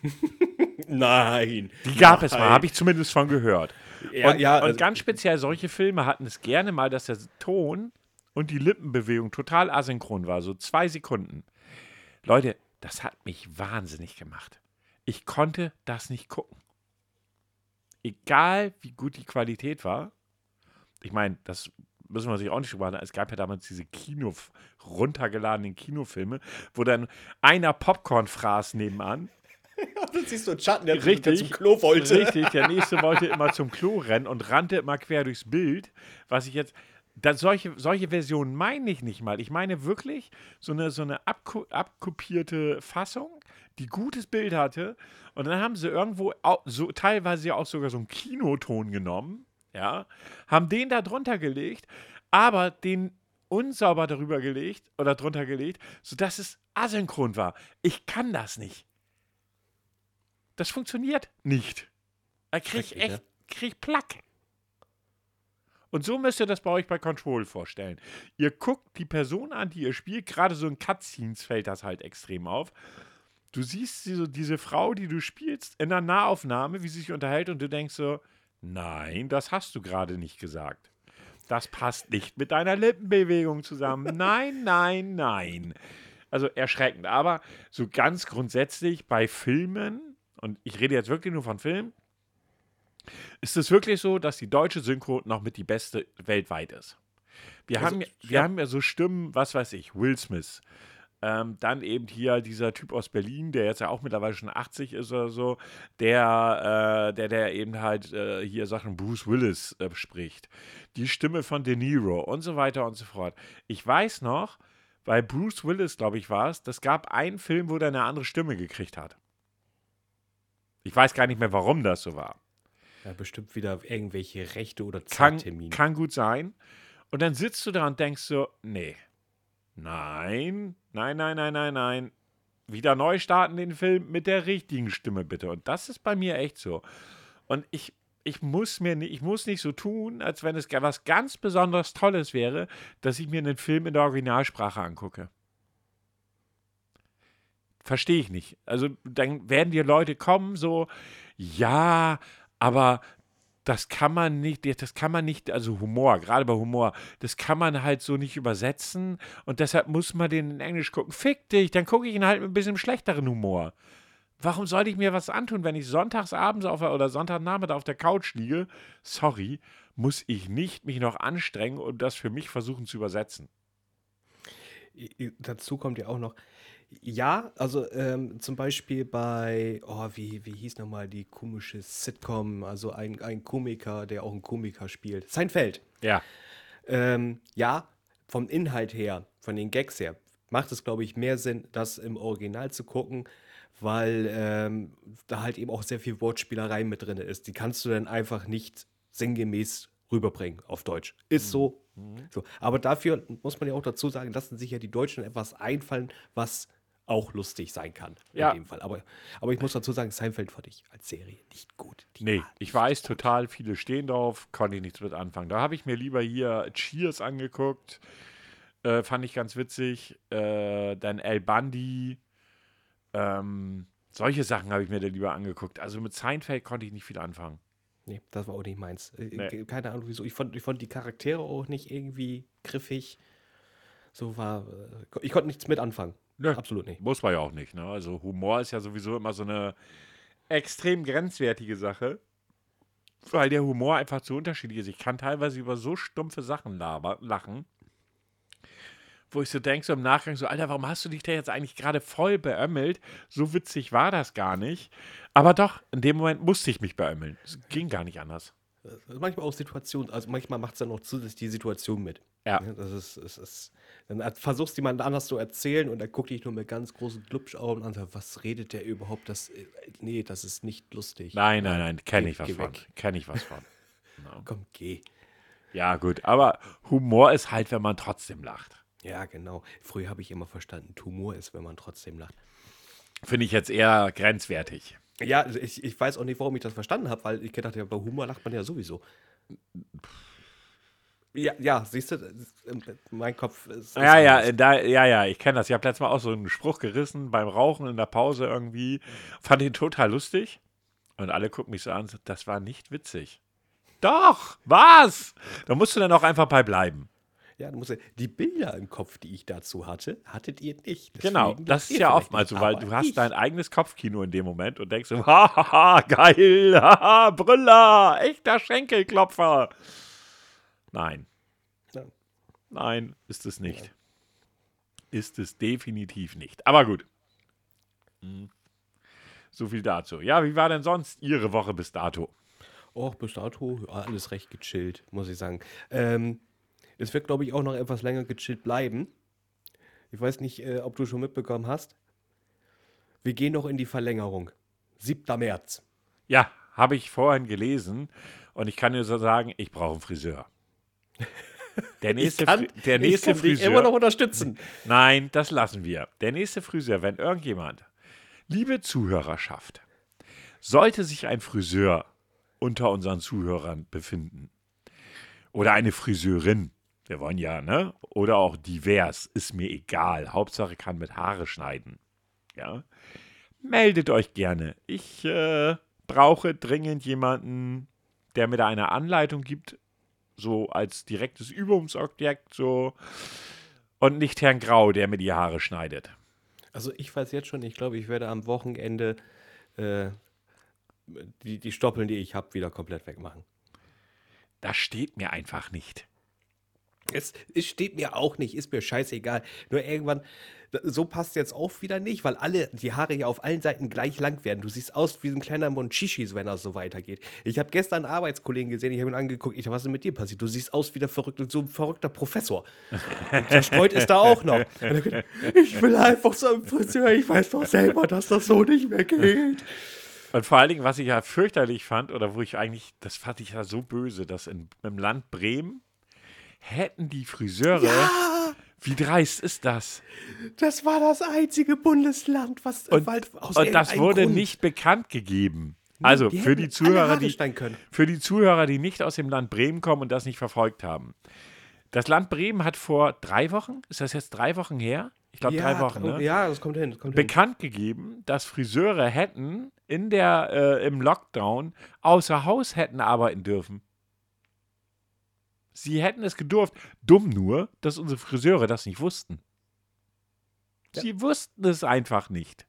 Nein. Die gab es mal, Nein. habe ich zumindest von gehört. Ja, und, ja, und also- ganz speziell solche Filme hatten es gerne mal, dass der Ton und die Lippenbewegung total asynchron war, so zwei Sekunden. Leute, das hat mich wahnsinnig gemacht. Ich konnte das nicht gucken. egal wie gut die Qualität war, ich meine, das müssen wir sich auch nicht drüber machen. Es gab ja damals diese Kino, runtergeladenen Kinofilme, wo dann einer Popcorn fraß nebenan. Ja, dann siehst du einen Schatten, der, Richtig. der zum Klo wollte. Richtig, der nächste wollte immer zum Klo rennen und rannte immer quer durchs Bild. Was ich jetzt. Das, solche, solche Versionen meine ich nicht mal. Ich meine wirklich so eine, so eine abko abkopierte Fassung, die gutes Bild hatte. Und dann haben sie irgendwo auch, so, teilweise auch sogar so einen Kinoton genommen, ja, haben den da drunter gelegt, aber den unsauber darüber gelegt oder drunter gelegt, sodass es asynchron war. Ich kann das nicht. Das funktioniert nicht. Da krieg ich echt, krieg Plack. Und so müsst ihr das bei euch bei Control vorstellen. Ihr guckt die Person an, die ihr spielt, gerade so in Cutscenes fällt das halt extrem auf. Du siehst diese, diese Frau, die du spielst, in einer Nahaufnahme, wie sie sich unterhält und du denkst so, nein, das hast du gerade nicht gesagt. Das passt nicht mit deiner Lippenbewegung zusammen. Nein, nein, nein. Also erschreckend. Aber so ganz grundsätzlich bei Filmen, und ich rede jetzt wirklich nur von Filmen, ist es wirklich so, dass die deutsche Synchro noch mit die beste weltweit ist. Wir, Also, haben, ja- wir ja. haben ja so Stimmen, was weiß ich, Will Smith. Ähm, dann eben hier dieser Typ aus Berlin, der jetzt ja auch mittlerweile schon 80 ist oder so, der, äh, der, der eben halt äh, hier Sachen Bruce Willis äh, spricht. Die Stimme von De Niro und so weiter und so fort. Ich weiß noch, bei Bruce Willis, glaube ich, war es, das gab einen Film, wo der eine andere Stimme gekriegt hat. Ich weiß gar nicht mehr, warum das so war. Ja, bestimmt wieder irgendwelche Rechte oder Kann, Zeittermine. kann gut sein. Und dann sitzt du da und denkst so, nee, nein, nein, nein, nein, nein, nein. Wieder neu starten den Film mit der richtigen Stimme bitte. Und das ist bei mir echt so. Und ich, ich muss mir nicht, ich muss nicht so tun, als wenn es was ganz besonders Tolles wäre, dass ich mir einen Film in der Originalsprache angucke. Verstehe ich nicht. Also dann werden die Leute kommen, so, ja, aber das kann man nicht, das kann man nicht, also Humor, gerade bei Humor, das kann man halt so nicht übersetzen und deshalb muss man den in Englisch gucken. Fick dich, dann gucke ich ihn halt mit ein bisschen schlechteren Humor. Warum sollte ich mir was antun, wenn ich sonntagsabends auf der, oder Sonntagnachmittag auf der Couch liege? Sorry, muss ich nicht mich noch anstrengen und das für mich versuchen zu übersetzen. Dazu kommt ja auch noch, ja, also ähm, zum Beispiel bei, oh, wie, wie hieß nochmal die komische Sitcom, also ein, ein Komiker, der auch einen Komiker spielt. Seinfeld. Ja, Ähm, ja, vom Inhalt her, von den Gags her, macht es, glaube ich, mehr Sinn, das im Original zu gucken, weil ähm, da halt eben auch sehr viel Wortspielerei mit drin ist. Die kannst du dann einfach nicht sinngemäß rüberbringen auf Deutsch. Ist so. so. Aber dafür muss man ja auch dazu sagen, lassen sich ja die Deutschen etwas einfallen, was auch lustig sein kann. Ja. In dem Fall. Aber, aber ich muss dazu sagen, Seinfeld fand ich als Serie nicht gut. Die nee, ich weiß total, viele stehen drauf, konnte ich nichts mit anfangen. Da habe ich mir lieber hier Cheers angeguckt, äh, fand ich ganz witzig. Äh, dann El Bundy, ähm, solche Sachen habe ich mir da lieber angeguckt. Also mit Seinfeld konnte ich nicht viel anfangen. Nee, das war auch nicht meins. Äh, Nee. ge- Keine Ahnung wieso. Ich fand, ich fand die Charaktere auch nicht irgendwie griffig. So war. äh, Ich konnte nichts mit anfangen. Nö. Absolut nicht. Muss man ja auch nicht. Ne? Also Humor ist ja sowieso immer so eine extrem grenzwertige Sache, weil der Humor einfach zu unterschiedlich ist. Ich kann teilweise über so stumpfe Sachen laber, lachen, wo ich so denke, so im Nachgang so, Alter, warum hast du dich da jetzt eigentlich gerade voll beömmelt? So witzig war das gar nicht. Aber doch, in dem Moment musste ich mich beömmeln. Es ging gar nicht anders. Ist Manchmal auch Situation, also manchmal macht es dann auch zusätzlich die Situation mit. Ja. Das ist, es ist, dann er- versuchst jemand anders zu erzählen und er guckt dich nur mit ganz großen Glubschaugen an was redet der überhaupt? Das, äh, nee, das ist nicht lustig. Nein, nein, nein, kenne Geh- ich was von. Kenne ich was von. Komm, geh. Ja, gut, aber Humor ist halt, wenn man trotzdem lacht. Ja, genau. Früher habe ich immer verstanden, Tumor ist, wenn man trotzdem lacht. Finde ich jetzt eher grenzwertig. Ja, also ich, ich weiß auch nicht, warum ich das verstanden habe, weil ich gedacht habe, bei Humor lacht man ja sowieso. Ja, ja, siehst du, mein Kopf ist. Ja, ja, da, ja, ja, ich kenne das. Ich habe letztes Mal auch so einen Spruch gerissen beim Rauchen in der Pause irgendwie. Fand ihn total lustig. Und alle gucken mich so an, das war nicht witzig. Doch, was? Da musst du dann auch einfach bei bleiben. Ja, du musst ja, die Bilder im Kopf, die ich dazu hatte, hattet ihr nicht. Genau, Deswegen das wisst ist ja oftmals so, weil du hast ich. dein eigenes Kopfkino in dem Moment und denkst so, hahaha, geil, haha, Brüller, echter Schenkelklopfer. Nein, Ja. nein, ist es nicht. Ist es definitiv nicht. Aber gut. Hm. So viel dazu. Ja, wie war denn sonst Ihre Woche bis dato? Och, bis dato alles recht gechillt, muss ich sagen. Ähm, es wird, glaube ich, auch noch etwas länger gechillt bleiben. Ich weiß nicht, äh, ob du schon mitbekommen hast. Wir gehen noch in die Verlängerung. 7. März. Ja, habe ich vorhin gelesen und ich kann dir so sagen, ich brauche einen Friseur. Der nächste, ich kann, der ich nächste kann dich Friseur. immer noch unterstützen. Nein, das lassen wir. Der nächste Friseur, wenn irgendjemand, liebe Zuhörerschaft, sollte sich ein Friseur unter unseren Zuhörern befinden oder eine Friseurin, wir wollen ja, ne? Oder auch divers, ist mir egal. Hauptsache kann mit Haare schneiden. Ja. Meldet euch gerne. Ich äh, brauche dringend jemanden, der mir da eine Anleitung gibt, so als direktes Übungsobjekt, so und nicht Herrn Grau, der mir die Haare schneidet. Also ich weiß jetzt schon, ich glaube, ich werde am Wochenende äh, die, die Stoppeln, die ich habe, wieder komplett wegmachen. Das steht mir einfach nicht. Es, es steht mir auch nicht, ist mir scheißegal. Nur irgendwann, so passt jetzt auch wieder nicht, weil alle, die Haare ja auf allen Seiten gleich lang werden. Du siehst aus wie ein kleiner Monchichis, wenn das so weitergeht. Ich habe gestern einen Arbeitskollegen gesehen, ich habe ihn angeguckt, ich dachte, was ist denn mit dir passiert? Du siehst aus wie der verrückte, so ein verrückter Professor. Und zerstreut ist da auch noch. Ich will einfach so einen Friseur, ich weiß doch selber, dass das so nicht mehr geht. Und vor allen Dingen, was ich ja fürchterlich fand, oder wo ich eigentlich, das fand ich ja so böse, dass in, im Land Bremen hätten die Friseure, Ah, wie dreist ist das? das war das einzige Bundesland, was Und, weil aus und das wurde Grund- nicht bekannt gegeben. Also die für die Zuhörer, die, für die Zuhörer, die nicht aus dem Land Bremen kommen und das nicht verfolgt haben. Das Land Bremen hat vor drei Wochen, ist das jetzt drei Wochen her? Ich glaube drei Wochen, ne? Ja, das kommt hin. Das kommt hin. bekannt gegeben, dass Friseure hätten in der äh, im Lockdown außer Haus hätten arbeiten dürfen. Sie hätten es gedurft. Dumm nur, dass unsere Friseure das nicht wussten. Sie wussten es einfach nicht.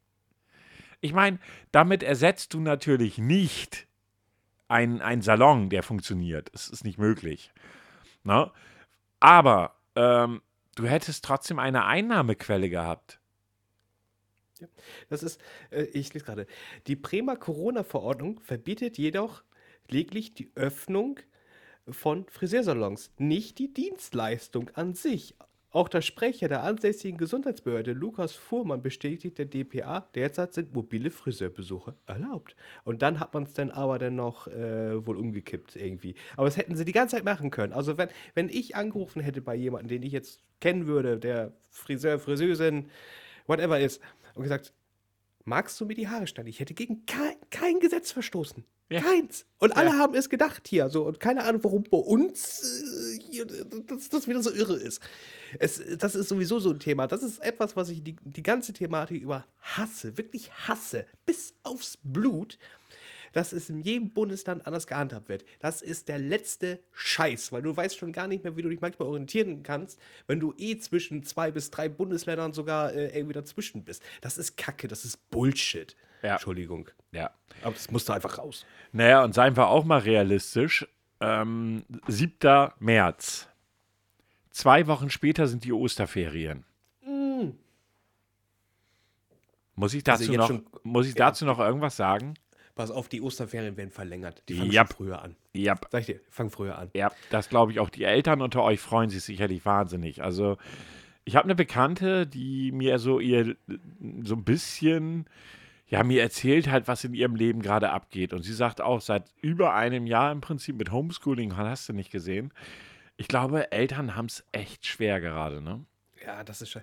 Ich meine, damit ersetzt du natürlich nicht einen, einen Salon, der funktioniert. Es ist nicht möglich. Ne? Aber ähm, du hättest trotzdem eine Einnahmequelle gehabt. Das ist, äh, ich lese gerade. Die Bremer Corona-Verordnung verbietet jedoch lediglich die Öffnung von Friseursalons, nicht die Dienstleistung an sich. Auch der Sprecher der ansässigen Gesundheitsbehörde, Lukas Fuhrmann, bestätigt der DPA, derzeit sind mobile Friseurbesuche erlaubt. Und dann hat man es dann aber dann noch äh, wohl umgekippt irgendwie. Aber das hätten sie die ganze Zeit machen können. Also wenn, wenn ich angerufen hätte bei jemandem, den ich jetzt kennen würde, der Friseur, Friseurin, whatever ist, und gesagt, magst du mir die Haare schneiden? Ich hätte gegen kein, kein Gesetz verstoßen. Ja. Keins. Und alle Ja. haben es gedacht hier. So, und keine Ahnung, warum bei uns äh, das, das wieder so irre ist. Es, das ist sowieso so ein Thema. Das ist etwas, was ich die, die ganze Thematik über hasse, wirklich hasse, bis aufs Blut, dass es in jedem Bundesland anders gehandhabt wird. Das ist der letzte Scheiß, weil du weißt schon gar nicht mehr, wie du dich manchmal orientieren kannst, wenn du eh zwischen zwei bis drei Bundesländern sogar äh, irgendwie dazwischen bist. Das ist Kacke, das ist Bullshit. Ja. Entschuldigung. Ja. Aber das musste einfach raus. Naja, und seien wir auch mal realistisch. Ähm, 7. März. Zwei Wochen später sind die Osterferien. Muss ich dazu, Also noch, schon- muss ich ja. dazu noch irgendwas sagen? Pass auf, die Osterferien werden verlängert. Die fangen schon früher an. Ja, Sag ich dir, fang früher an. ja das glaube ich auch. Die Eltern unter euch freuen sich sicherlich wahnsinnig. Also, ich habe eine Bekannte, die mir so ihr so ein bisschen, ja, mir erzählt halt, was in ihrem Leben gerade abgeht. Und sie sagt auch, seit über einem Jahr im Prinzip mit Homeschooling, hast du nicht gesehen. Ich glaube, Eltern haben es echt schwer gerade, ne? Ja, das ist schon.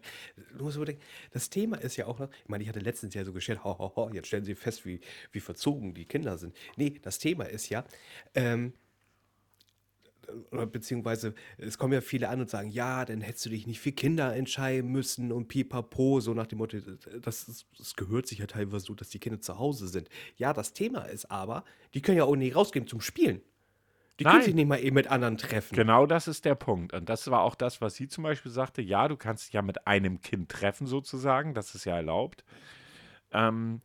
Du musst überdenken, das Thema ist ja auch noch, ich meine, ich hatte letztens ja so gestellt, ho, ho, ho, jetzt stellen Sie fest, wie, wie verzogen die Kinder sind. Nee, das Thema ist ja, ähm, beziehungsweise, es kommen ja viele an und sagen, ja, dann hättest du dich nicht für Kinder entscheiden müssen und pipapo, so nach dem Motto, das, das gehört sich ja teilweise so, dass die Kinder zu Hause sind. Ja, das Thema ist aber, die können ja auch nicht rausgehen zum Spielen. Die Nein. können sich nicht mal eben mit anderen treffen. Genau das ist der Punkt. Und das war auch das, was sie zum Beispiel sagte. Ja, du kannst dich ja mit einem Kind treffen, sozusagen. Das ist ja erlaubt. Ähm,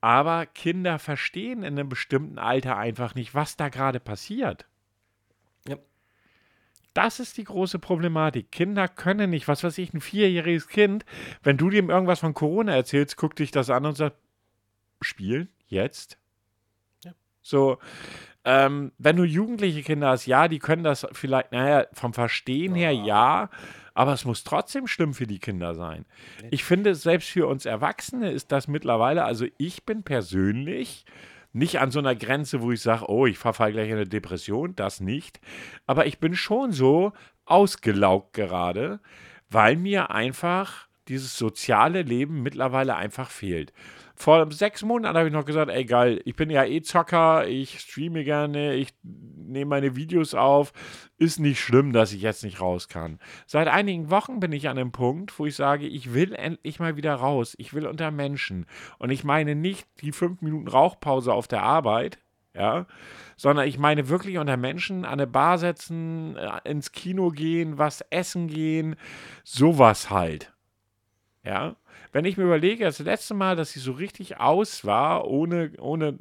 aber Kinder verstehen in einem bestimmten Alter einfach nicht, was da gerade passiert. Ja. Das ist die große Problematik. Kinder können nicht, was weiß ich, ein vierjähriges Kind, wenn du dem irgendwas von Corona erzählst, guckt dich das an und sagt, spielen, jetzt. Ja. So, ähm, wenn du jugendliche Kinder hast, ja, die können das vielleicht, naja, vom Verstehen her ja, aber es muss trotzdem schlimm für die Kinder sein. Ich finde, selbst für uns Erwachsene ist das mittlerweile, also ich bin persönlich nicht an so einer Grenze, wo ich sage, oh, ich verfalle gleich in eine Depression, das nicht. Aber ich bin schon so ausgelaugt gerade, weil mir einfach dieses soziale Leben mittlerweile einfach fehlt. Vor sechs Monaten habe ich noch gesagt, ey geil, ich bin ja eh Zocker, ich streame gerne, ich nehme meine Videos auf, ist nicht schlimm, dass ich jetzt nicht raus kann. Seit einigen Wochen bin ich an einem Punkt, wo ich sage, ich will endlich mal wieder raus, ich will unter Menschen. Und ich meine nicht die fünf Minuten Rauchpause auf der Arbeit, ja, sondern ich meine wirklich unter Menschen an eine Bar setzen, äh, ins Kino gehen, was essen gehen, sowas halt. Ja, wenn ich mir überlege, das letzte Mal, dass ich so richtig aus war, ohne, ohne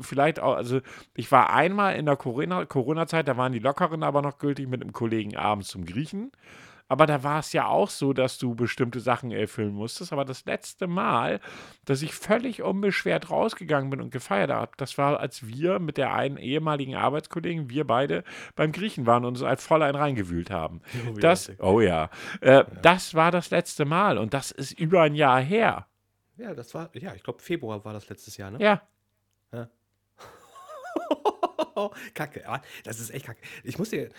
vielleicht auch, also ich war einmal in der Corona- Corona-Zeit, da waren die Lockeren aber noch gültig mit einem Kollegen abends zum Griechen. Aber da war es ja auch so, dass du bestimmte Sachen erfüllen musstest. Aber das letzte Mal, dass ich völlig unbeschwert rausgegangen bin und gefeiert habe, das war, als wir mit der einen ehemaligen Arbeitskollegen, wir beide beim Griechen waren und uns halt voll ein reingewühlt haben. Oh ja, das, oh ja, äh, das war das letzte Mal und das ist über ein Jahr her. Ja, das war, ja, ich glaube, Februar war das letztes Jahr, ne? Ja, kacke, das ist echt kacke. Ich muss dir,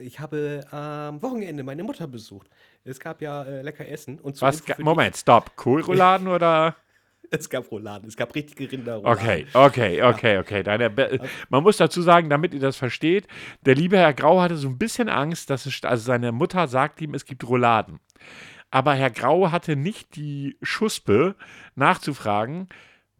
ich habe am Wochenende meine Mutter besucht. Es gab ja äh, lecker Essen und was? Moment, stopp. Kohlrouladen oder? Es gab Rouladen, es gab richtige Rinderrouladen. Okay, okay, okay, okay. Deine Man muss dazu sagen, damit ihr das versteht, der liebe Herr Grau hatte so ein bisschen Angst, dass es, also seine Mutter sagt ihm, es gibt Rouladen. Aber Herr Grau hatte nicht die Schuspe nachzufragen,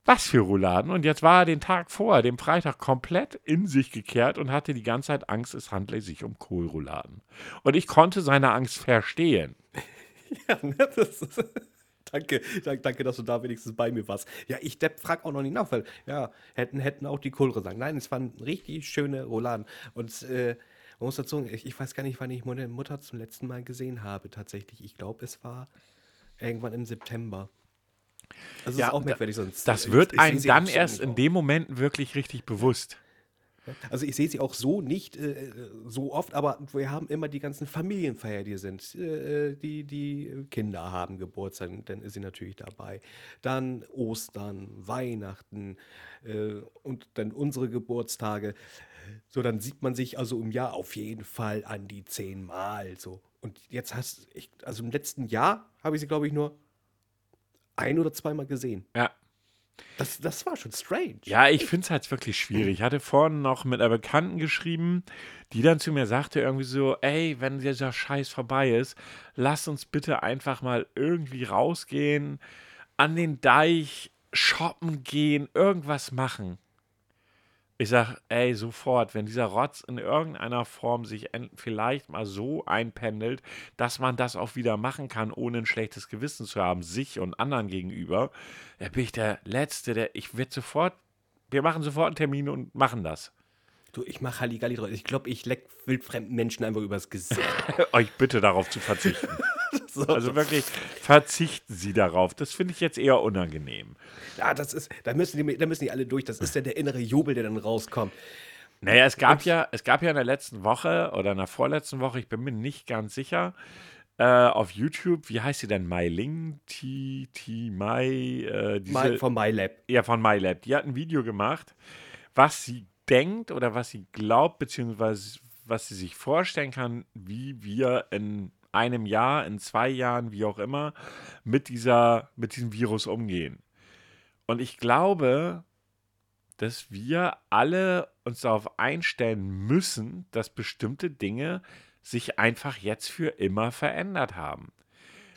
was für Rouladen. Und jetzt war er den Tag vorher, dem Freitag, komplett in sich gekehrt und hatte die ganze Zeit Angst, es handle sich um Kohlrouladen. Und ich konnte seine Angst verstehen. Ja, ne, das ist, danke, danke, dass du da wenigstens bei mir warst. Ja, ich Depp frag auch noch nicht nach, weil, ja, hätten, hätten auch die Kohlre sagen. Nein, es waren richtig schöne Rouladen. Und äh, man muss dazu sagen, ich, ich weiß gar nicht, wann ich meine Mutter zum letzten Mal gesehen habe, tatsächlich. Ich glaube, es war irgendwann im September. Also Ja, ist auch merkwürdig sonst. Das ich- wird ich einem dann erst in dem Moment wirklich richtig bewusst. Also ich sehe sie auch so nicht äh, so oft, aber wir haben immer die ganzen Familienfeier, die sind. Äh, die, die Kinder haben Geburtstag, dann ist sie natürlich dabei. Dann Ostern, Weihnachten äh, und dann unsere Geburtstage. So, dann sieht man sich also im Jahr auf jeden Fall an die zehnmal. So. Und jetzt hast ich, also im letzten Jahr habe ich sie, glaube ich, nur ein oder zweimal gesehen. Ja. Das, das war schon strange. Ja, ich finde es halt wirklich schwierig. Ich hatte vorhin noch mit einer Bekannten geschrieben, die dann zu mir sagte irgendwie so, ey, wenn dieser Scheiß vorbei ist, lass uns bitte einfach mal irgendwie rausgehen, an den Deich, shoppen gehen, irgendwas machen. Ich sag, ey, sofort, wenn dieser Rotz in irgendeiner Form sich vielleicht mal so einpendelt, dass man das auch wieder machen kann, ohne ein schlechtes Gewissen zu haben, sich und anderen gegenüber, da bin ich der Letzte, der, ich werde sofort, wir machen sofort einen Termin und machen das. Du, ich mache Halligalli drauf. Ich glaube, ich leck wildfremden Menschen einfach übers Gesicht. Euch bitte darauf zu verzichten. so, Also wirklich, verzichten Sie darauf. Das finde ich jetzt eher unangenehm. ja, das ist, da müssen, die, da müssen die alle durch. Das ist ja der innere Jubel, der dann rauskommt. Naja, es gab ja, es gab ja in der letzten Woche oder in der vorletzten Woche, ich bin mir nicht ganz sicher, äh, auf YouTube, wie heißt sie denn? Mailing, T, T, Mai, äh, diese, Mal vom MyLab. ja, von MyLab. Die hat ein Video gemacht, was sie denkt oder was sie glaubt, beziehungsweise was sie sich vorstellen kann, wie wir in einem Jahr, in zwei Jahren, wie auch immer, mit, dieser, mit diesem Virus umgehen. Und ich glaube, dass wir alle uns darauf einstellen müssen, dass bestimmte Dinge sich einfach jetzt für immer verändert haben.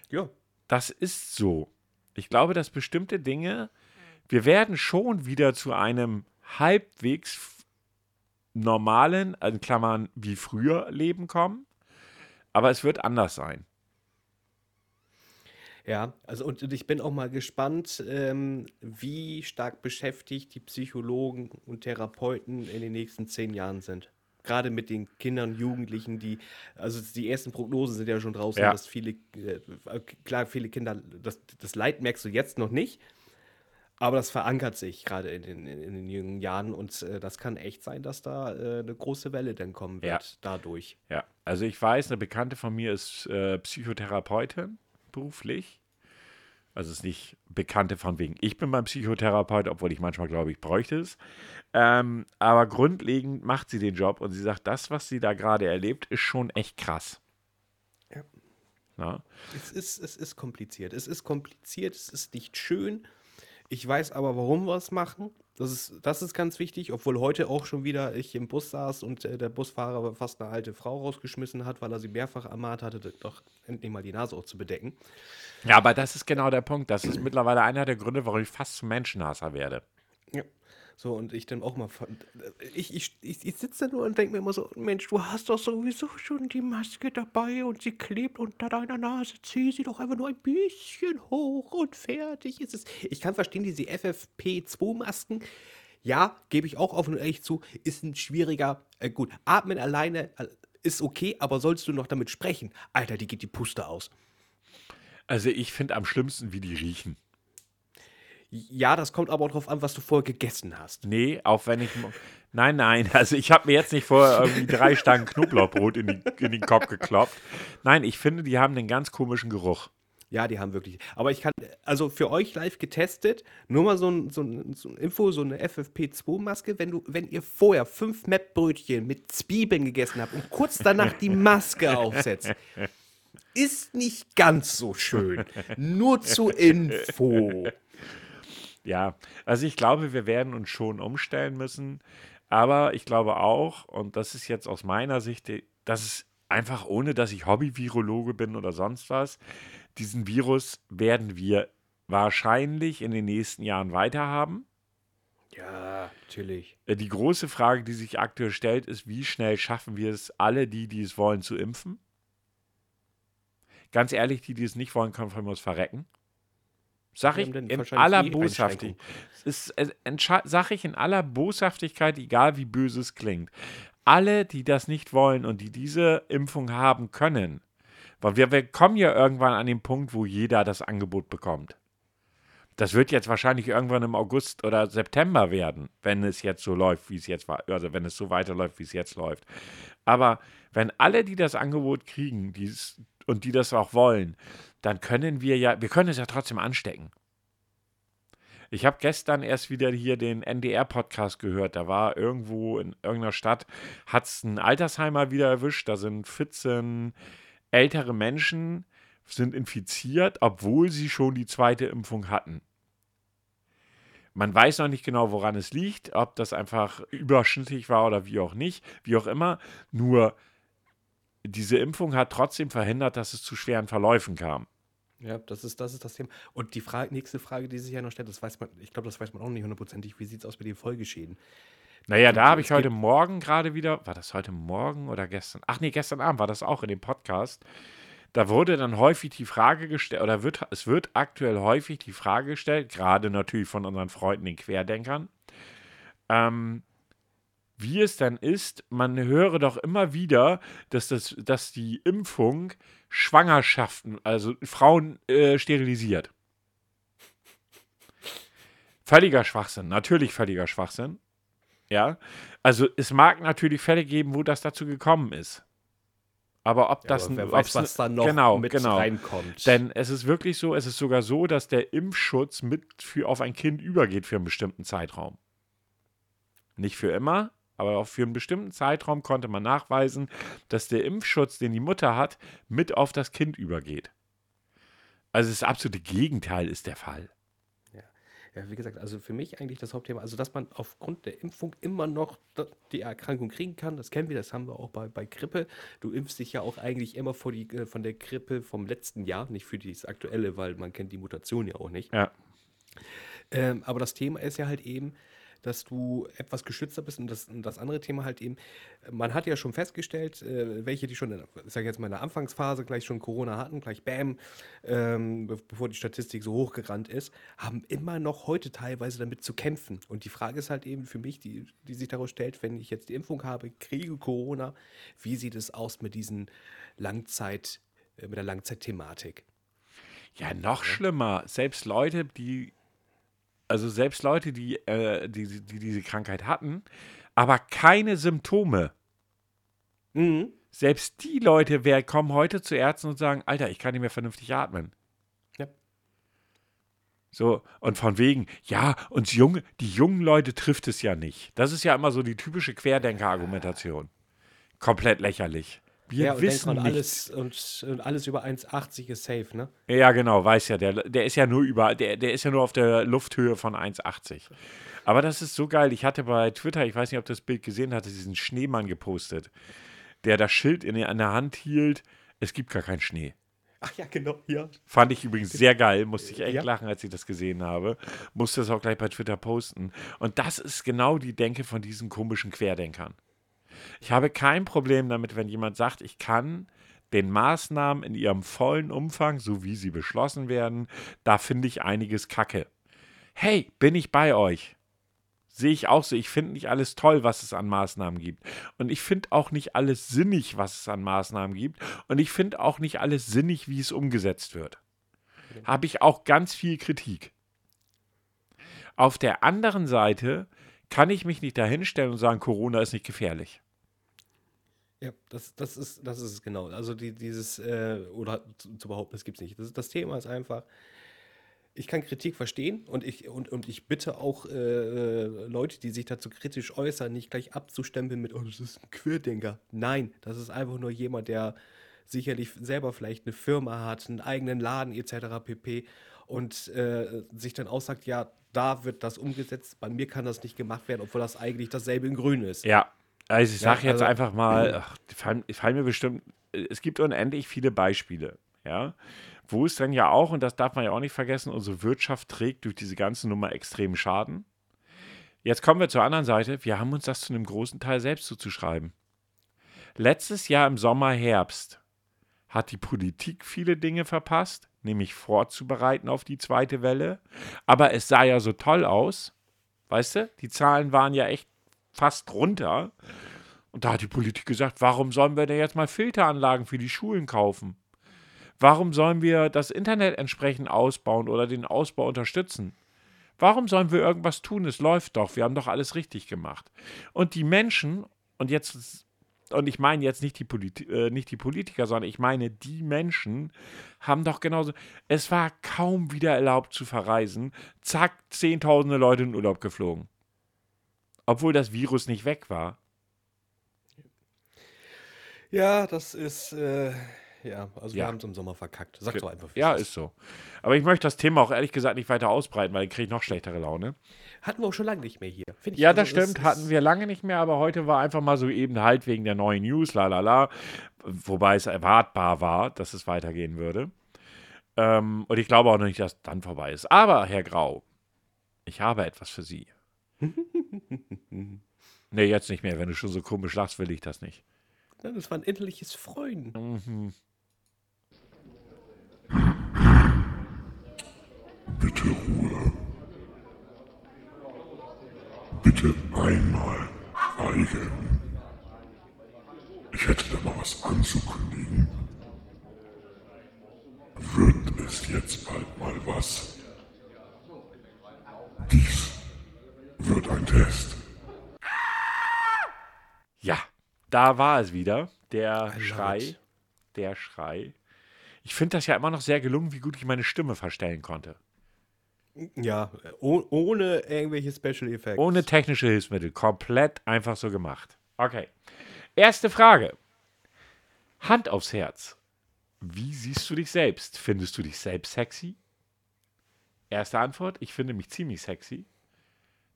Ja. Das ist so. Ich glaube, dass bestimmte Dinge, wir werden schon wieder zu einem halbwegs normalen, in Klammern wie früher Leben kommen. Aber es wird anders sein. Ja, also und, und ich bin auch mal gespannt, ähm, wie stark beschäftigt die Psychologen und Therapeuten in den nächsten zehn Jahren sind. Gerade mit den Kindern Jugendlichen, die, also die ersten Prognosen sind ja schon draußen, Ja. dass viele, äh, klar, viele Kinder, das, das Leid merkst du jetzt noch nicht, aber das verankert sich gerade in den, in, den jungen Jahren und äh, das kann echt sein, dass da äh, eine große Welle dann kommen wird Ja. dadurch. Ja, also ich weiß, eine Bekannte von mir ist äh, Psychotherapeutin beruflich. Also es ist nicht Bekannte von wegen, ich bin beim Psychotherapeut, obwohl ich manchmal glaube, ich bräuchte es. Ähm, aber grundlegend macht sie den Job und sie sagt, das, was sie da gerade erlebt, ist schon echt krass. Ja. Na? Es ist, es ist kompliziert. Es ist kompliziert, es ist nicht schön. Ich weiß aber, warum wir es machen. Das ist, das ist ganz wichtig, obwohl heute auch schon wieder ich im Bus saß und äh, der Busfahrer fast eine alte Frau rausgeschmissen hat, weil er sie mehrfach ermahnt hatte, doch endlich mal die Nase auch zu bedecken. Ja, aber das ist genau der Punkt. Das ist mittlerweile einer der Gründe, warum ich fast zum Menschenhasser werde. Ja. So, und ich dann auch mal. Ich, ich, ich, ich sitze da nur und denke mir immer so: Mensch, du hast doch sowieso schon die Maske dabei und sie klebt unter deiner Nase. Zieh sie doch einfach nur ein bisschen hoch und fertig ist es. Ich kann verstehen, diese FFP2-Masken. Ja, gebe ich auch offen und ehrlich zu, ist ein schwieriger. Äh, gut, atmen alleine äh, ist okay, aber sollst du noch damit sprechen? Alter, die geht die Puste aus. Also ich finde am schlimmsten, wie die riechen. Ja, das kommt aber auch drauf an, was du vorher gegessen hast. Nee, auch wenn ich. Nein, nein, also ich habe mir jetzt nicht vorher irgendwie drei Stangen Knoblauchbrot in, die, in den Kopf gekloppt. Nein, ich finde, die haben einen ganz komischen Geruch. Ja, die haben wirklich. Aber ich kann, also für euch live getestet, nur mal so ein, so ein, so ein Info, so eine FFP2-Maske, wenn du, wenn ihr vorher fünf Mettbrötchen mit Zwiebeln gegessen habt und kurz danach die Maske aufsetzt, ist nicht ganz so schön. Nur zur Info. Ja, also ich glaube, wir werden uns schon umstellen müssen. Aber ich glaube auch, und das ist jetzt aus meiner Sicht, dass es einfach, ohne dass ich Hobby-Virologe bin oder sonst was, diesen Virus werden wir wahrscheinlich in den nächsten Jahren weiterhaben. Ja, natürlich. Äh, Die große Frage, die sich aktuell stellt, ist, wie schnell schaffen wir es, alle die, die es wollen, zu impfen? Ganz ehrlich, die, die es nicht wollen, können von uns verrecken. Sag Die ich in aller eh Boshaftigkeit. Sag ich in aller Boshaftigkeit, egal wie böse es klingt. Alle, die das nicht wollen und die diese Impfung haben können, weil wir, wir kommen ja irgendwann an den Punkt, wo jeder das Angebot bekommt. Das wird jetzt wahrscheinlich irgendwann im August oder September werden, wenn es jetzt so läuft, wie es jetzt war, also wenn es so weiterläuft, wie es jetzt läuft. Aber wenn alle, die das Angebot kriegen, dies, und die das auch wollen, dann können wir ja, wir können es ja trotzdem anstecken. Ich habe gestern erst wieder hier den NDR-Podcast gehört. Da war irgendwo in irgendeiner Stadt, hat es ein Altersheimer wieder erwischt. Da sind 14 ältere Menschen, sind infiziert, obwohl sie schon die zweite Impfung hatten. Man weiß noch nicht genau, woran es liegt, ob das einfach überschnittlich war oder wie auch nicht, wie auch immer. Nur diese Impfung hat trotzdem verhindert, dass es zu schweren Verläufen kam. Ja, das ist, das ist das Thema. Und die Frage, nächste Frage, die sich ja noch stellt, das weiß man, ich glaube, das weiß man auch nicht hundertprozentig. Wie sieht es aus mit den Folgeschäden? Naja, da habe ich heute Morgen gerade wieder, war das heute Morgen oder gestern? Ach nee, gestern Abend war das auch in dem Podcast. Da wurde dann häufig die Frage gestellt, oder wird, es wird aktuell häufig die Frage gestellt, gerade natürlich von unseren Freunden, den Querdenkern, ähm, wie es dann ist, man höre doch immer wieder, dass, das, dass die Impfung Schwangerschaften, also Frauen äh, sterilisiert. Völliger Schwachsinn, natürlich völliger Schwachsinn. Ja, also es mag natürlich Fälle geben, wo das dazu gekommen ist. Aber ob das aber wer weiß, was da noch genau, mit genau. reinkommt. Denn es ist wirklich so, es ist sogar so, dass der Impfschutz mit für auf ein Kind übergeht für einen bestimmten Zeitraum. Nicht für immer, aber auch für einen bestimmten Zeitraum konnte man nachweisen, dass der Impfschutz, den die Mutter hat, mit auf das Kind übergeht. Also das absolute Gegenteil ist der Fall. Ja, wie gesagt, also für mich eigentlich das Hauptthema, also dass man aufgrund der Impfung immer noch die Erkrankung kriegen kann, das kennen wir, das haben wir auch bei, bei Grippe. Du impfst dich ja auch eigentlich immer vor die, äh, von der Grippe vom letzten Jahr, nicht für dieses aktuelle, weil man kennt die Mutation ja auch nicht. Ja. Ähm, aber das Thema ist ja halt eben, dass du etwas geschützter bist. Und das, und das andere Thema halt eben, man hat ja schon festgestellt, äh, welche, die schon, in, ich jetzt mal in der Anfangsphase gleich schon Corona hatten, gleich Bam, ähm, bevor die Statistik so hochgerannt ist, haben immer noch heute teilweise damit zu kämpfen. Und die Frage ist halt eben für mich, die, die sich daraus stellt, wenn ich jetzt die Impfung habe, kriege Corona, wie sieht es aus mit diesen Langzeit, äh, mit der Langzeitthematik? Ja, noch schlimmer. Selbst Leute, die, also selbst Leute, die, äh, die, die diese Krankheit hatten, aber keine Symptome. Mhm. Selbst die Leute wer, kommen heute zu Ärzten und sagen, Alter, ich kann nicht mehr vernünftig atmen. Ja. So, und von wegen, ja, uns junge, die jungen Leute trifft es ja nicht. Das ist ja immer so die typische Querdenker-Argumentation. Komplett lächerlich. Wir ja, und wissen nichts. alles, und, und alles über 1,80 ist safe, ne? Ja, genau, weiß ja. Der, der ist ja nur über, der, der ist ja nur auf der Lufthöhe von 1,80. Aber das ist so geil. Ich hatte bei Twitter, ich weiß nicht, ob du das Bild gesehen hatte, diesen Schneemann gepostet, der das Schild in, in der Hand hielt. Es gibt gar keinen Schnee. Ach ja, genau, ja. Fand ich übrigens sehr geil, musste ich echt Ja. lachen, als ich das gesehen habe. Musste das auch gleich bei Twitter posten. Und das ist genau die Denke von diesen komischen Querdenkern. Ich habe kein Problem damit, wenn jemand sagt, ich kann den Maßnahmen in ihrem vollen Umfang, so wie sie beschlossen werden, da finde ich einiges kacke. Hey, bin ich bei euch? Sehe ich auch so. Ich finde nicht alles toll, was es an Maßnahmen gibt. Und ich finde auch nicht alles sinnig, was es an Maßnahmen gibt. Und ich finde auch nicht alles sinnig, wie es umgesetzt wird. Habe ich auch ganz viel Kritik. Auf der anderen Seite kann ich mich nicht dahinstellen und sagen, Corona ist nicht gefährlich. Ja, das, das, ist, das ist es genau. Also die, dieses, äh, oder zu, zu behaupten, das gibt es nicht. Das, das Thema ist einfach, ich kann Kritik verstehen und ich, und, und ich bitte auch äh, Leute, die sich dazu kritisch äußern, nicht gleich abzustempeln mit, oh, das ist ein Querdenker. Nein, das ist einfach nur jemand, der sicherlich selber vielleicht eine Firma hat, einen eigenen Laden etc. pp. Und äh, sich dann aussagt, ja, da wird das umgesetzt, bei mir kann das nicht gemacht werden, obwohl das eigentlich dasselbe in Grün ist. Ja, also ich sage Ja, jetzt also- einfach mal, ach, fallen, fallen mir bestimmt, es gibt unendlich viele Beispiele, ja, wo es dann ja auch, und das darf man ja auch nicht vergessen, unsere Wirtschaft trägt durch diese ganze Nummer extremen Schaden. Jetzt kommen wir zur anderen Seite, wir haben uns das zu einem großen Teil selbst zuzuschreiben. Letztes Jahr im Sommer, Herbst hat die Politik viele Dinge verpasst, nämlich vorzubereiten auf die zweite Welle. Aber es sah ja so toll aus, weißt du, die Zahlen waren ja echt fast runter. Und da hat die Politik gesagt, warum sollen wir denn jetzt mal Filteranlagen für die Schulen kaufen? Warum sollen wir das Internet entsprechend ausbauen oder den Ausbau unterstützen? Warum sollen wir irgendwas tun? Es läuft doch, wir haben doch alles richtig gemacht. Und die Menschen, und jetzt, und ich meine jetzt nicht die, Politi äh, nicht die Politiker, sondern ich meine die Menschen, haben doch genauso, es war kaum wieder erlaubt zu verreisen. Zack, zehntausende Leute in Urlaub geflogen. Obwohl das Virus nicht weg war. Ja, das ist, äh, ja, also wir Ja. haben es im Sommer verkackt. Sag doch einfach. Ja, es ist so. Aber ich möchte das Thema auch ehrlich gesagt nicht weiter ausbreiten, weil ich kriege noch schlechtere Laune. Hatten wir auch schon lange nicht mehr hier. Ja, also das stimmt, hatten wir lange nicht mehr, aber heute war einfach mal so eben halt wegen der neuen News, la la la, wobei es erwartbar war, dass es weitergehen würde. Ähm, und ich glaube auch noch nicht, dass es dann vorbei ist. Aber, Herr Grau, ich habe etwas für Sie. nee, jetzt nicht mehr. Wenn du schon so komisch lachst, will ich das nicht. Das war ein innerliches Freuen. Mhm. Bitte Ruhe. Bitte einmal schweigen. Ich hätte da mal was anzukündigen. Wird es jetzt bald mal was? Dies wird ein Test. Ja, da war es wieder. Der Schrei. it. Der Schrei. Ich finde das ja immer noch sehr gelungen, wie gut ich meine Stimme verstellen konnte. Ja, oh, ohne irgendwelche Special Effects. Ohne technische Hilfsmittel. Komplett einfach so gemacht. Okay. Erste Frage. Hand aufs Herz. Wie siehst du dich selbst? Findest du dich selbst sexy? Erste Antwort, ich finde mich ziemlich sexy.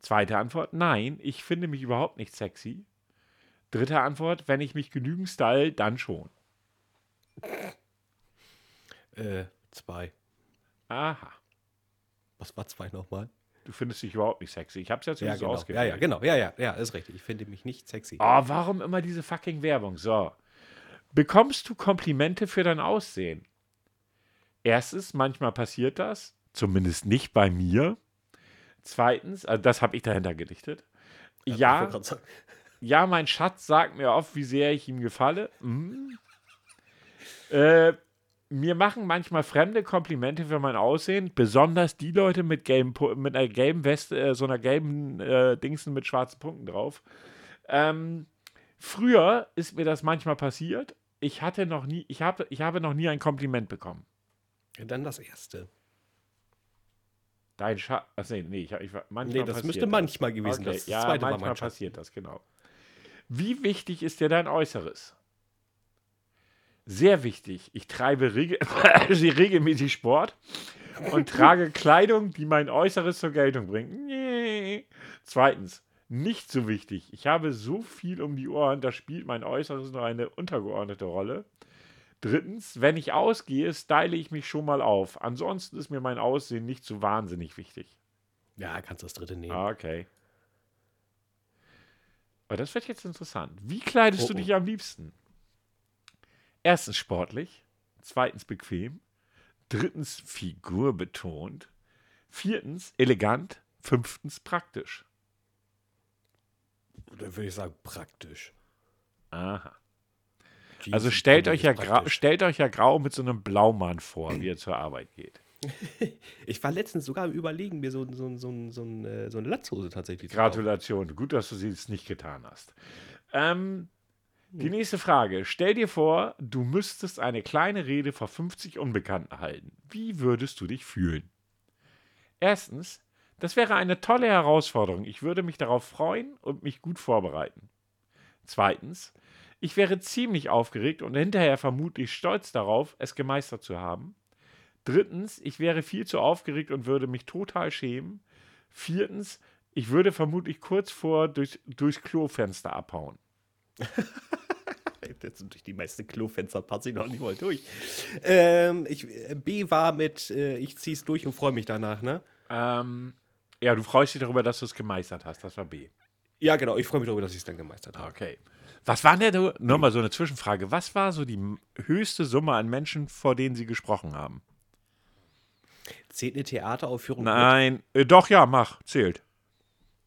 Zweite Antwort, nein, ich finde mich überhaupt nicht sexy. Dritte Antwort, wenn ich mich genügend style, dann schon. Äh, zwei. Aha. Was war zwei nochmal? Du findest dich überhaupt nicht sexy. Ich hab's Ja, nicht so genau. ausgewählt. Ja, ja, genau. Ja, ja, ja, ist richtig. Ich finde mich nicht sexy. Oh, warum immer diese fucking Werbung? So. Bekommst du Komplimente für dein Aussehen? Erstens, manchmal passiert das. Zumindest nicht bei mir. Zweitens, also das habe ich dahinter gedichtet. Ich Ja, sagen, ja, mein Schatz sagt mir oft, wie sehr ich ihm gefalle. Mhm. Äh, mir machen manchmal Fremde Komplimente für mein Aussehen, besonders die Leute mit, gelben, mit einer gelben Weste, äh, so einer gelben äh, Dingsen mit schwarzen Punkten drauf. Ähm, früher ist mir das manchmal passiert. Ich hatte noch nie, ich habe, ich habe noch nie ein Kompliment bekommen. Dann das erste. Dein Schatz, nee, nee, ich, ich, manchmal Nee, das müsste manchmal gewesen. Okay, Das ja, zweite manchmal passiert das, genau. Wie wichtig ist dir dein Äußeres? Sehr wichtig. Ich treibe regel regelmäßig Sport und trage Kleidung, die mein Äußeres zur Geltung bringt. Nee. Zweitens, nicht so wichtig. Ich habe so viel um die Ohren, da spielt mein Äußeres nur eine untergeordnete Rolle. Drittens, wenn ich ausgehe, style ich mich schon mal auf. Ansonsten ist mir mein Aussehen nicht so wahnsinnig wichtig. Ja, kannst das dritte nehmen. Ah, okay. Aber das wird jetzt interessant. Wie kleidest Oh, du oh. dich am liebsten? Erstens sportlich, zweitens bequem, drittens figurbetont, viertens elegant, fünftens praktisch. Dann würde ich sagen, praktisch. Aha. Jeans Also stellt euch, ja grau, stellt euch ja grau mit so einem Blaumann vor, wie er zur Arbeit geht. Ich war letztens sogar am Überlegen, mir so, so, so, so, äh, so eine Latzhose tatsächlich zu kaufen. Gratulation. Gut, dass du sie jetzt nicht getan hast. Ähm, die nächste Frage. Stell dir vor, du müsstest eine kleine Rede vor 50 Unbekannten halten. Wie würdest du dich fühlen? Erstens, das wäre eine tolle Herausforderung. Ich würde mich darauf freuen und mich gut vorbereiten. Zweitens, ich wäre ziemlich aufgeregt und hinterher vermutlich stolz darauf, es gemeistert zu haben. Drittens, ich wäre viel zu aufgeregt und würde mich total schämen. Viertens, ich würde vermutlich kurz vor durch, durchs Klofenster abhauen. Jetzt durch die meisten Klofenster passe ich noch nicht mal durch. Ähm, ich, äh, B war mit, äh, ich zieh's durch und freue mich danach, ne? Ähm, ja, du freust dich darüber, dass du es gemeistert hast. Das war B. Ja, genau, ich freue mich darüber, dass ich es dann gemeistert habe. Okay. Was war denn, du, nur mal so eine Zwischenfrage, was war so die höchste Summe an Menschen, vor denen sie gesprochen haben? Zählt eine Theateraufführung Nein, äh, doch, ja, mach, zählt.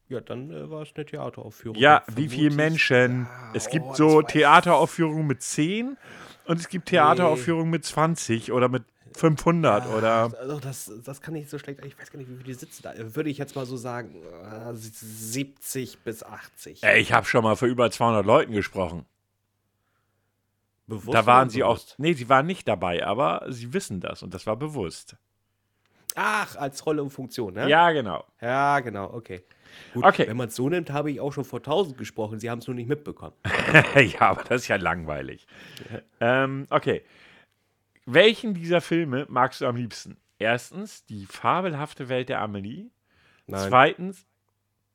Ja, dann äh, war es eine Theateraufführung. Ja, wie viele Menschen? Ja, es oh, gibt das so. Theateraufführungen mit 10 und es gibt Theateraufführungen mit 20 oder mit 500 oder. Also das, das kann ich so schlecht. Ich weiß gar nicht, wie viele sitzen da. Würde ich jetzt mal so sagen, äh, 70 bis 80. Ey, ich habe schon mal vor über 200 Leuten gesprochen. Bewusst Da waren sie auch. unbewusst? Nee, sie waren nicht dabei, aber sie wissen das und das war bewusst. Ach, als Rolle und Funktion, ne? Ja, genau. Ja, genau, okay. Gut, Okay. wenn man es so nimmt, habe ich auch schon vor 1000 gesprochen. Sie haben es nur nicht mitbekommen. ja, aber das ist ja langweilig. Ähm, okay. Welchen dieser Filme magst du am liebsten? Erstens, die fabelhafte Welt der Amelie. Nein. Zweitens,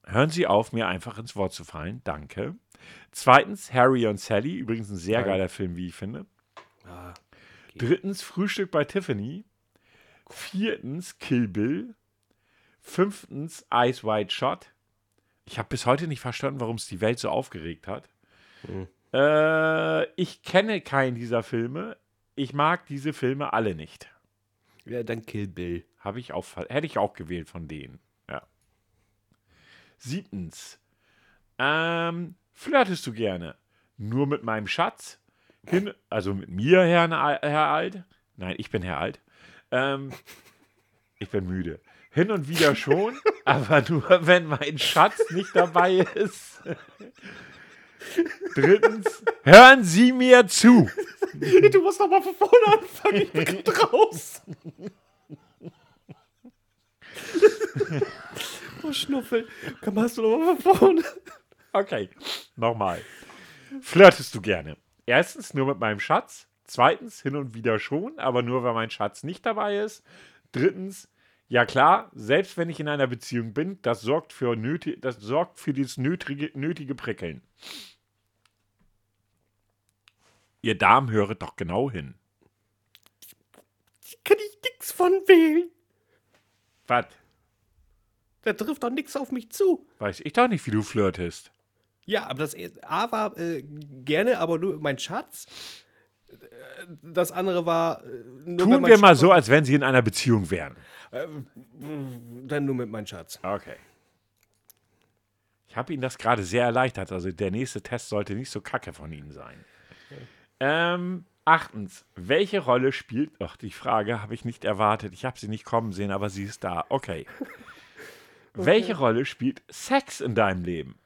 hören Sie auf, mir einfach ins Wort zu fallen. Danke. Zweitens, Harry und Sally. Übrigens ein sehr Nein. geiler Film, wie ich finde. Ah, Drittens, Frühstück bei Tiffany. Viertens, Kill Bill. Fünftens, Eyes Wide Shot. Ich habe bis heute nicht verstanden, warum es die Welt so aufgeregt hat. Mhm. Äh, ich kenne keinen dieser Filme. Ich mag diese Filme alle nicht. ja, dann Kill Bill. Habe ich auch, hätte ich auch gewählt von denen. Ja. Siebtens. Ähm, flirtest du gerne? Nur mit meinem Schatz? Hin, also mit mir, Herr, Herr Alt? Nein, ich bin Herr Alt. Ähm, ich bin müde. Hin und wieder schon, aber nur, wenn mein Schatz nicht dabei ist. Drittens, hören Sie mir zu. Du musst doch mal von vorne anfangen. Ich bin raus. oh, Schnuffel. Komm, hast du doch mal von vorne. Okay, nochmal. Flirtest du gerne? Erstens nur mit meinem Schatz. Zweitens hin und wieder schon, aber nur, wenn mein Schatz nicht dabei ist. Drittens, ja klar, selbst wenn ich in einer Beziehung bin, das sorgt für, nöti das sorgt für dieses nötige, nötige Prickeln. Ihr Damen höret doch genau hin. Kann ich nix von wählen. Was? Da trifft doch nichts auf mich zu. Weiß ich doch nicht, wie du flirtest. Ja, aber das A war äh, gerne, aber nur mein Schatz. Äh, Das andere war. äh, Tun wir mal so, als wenn sie in einer Beziehung wären. Dann nur mit meinem Schatz. Okay. Ich habe Ihnen das gerade sehr erleichtert. Also der nächste Test sollte nicht so kacke von Ihnen sein. Ähm, achtens. Welche Rolle spielt. Ach, die Frage habe ich nicht erwartet. Ich habe sie nicht kommen sehen, aber sie ist da. Okay. Welche Rolle spielt Sex in deinem Leben?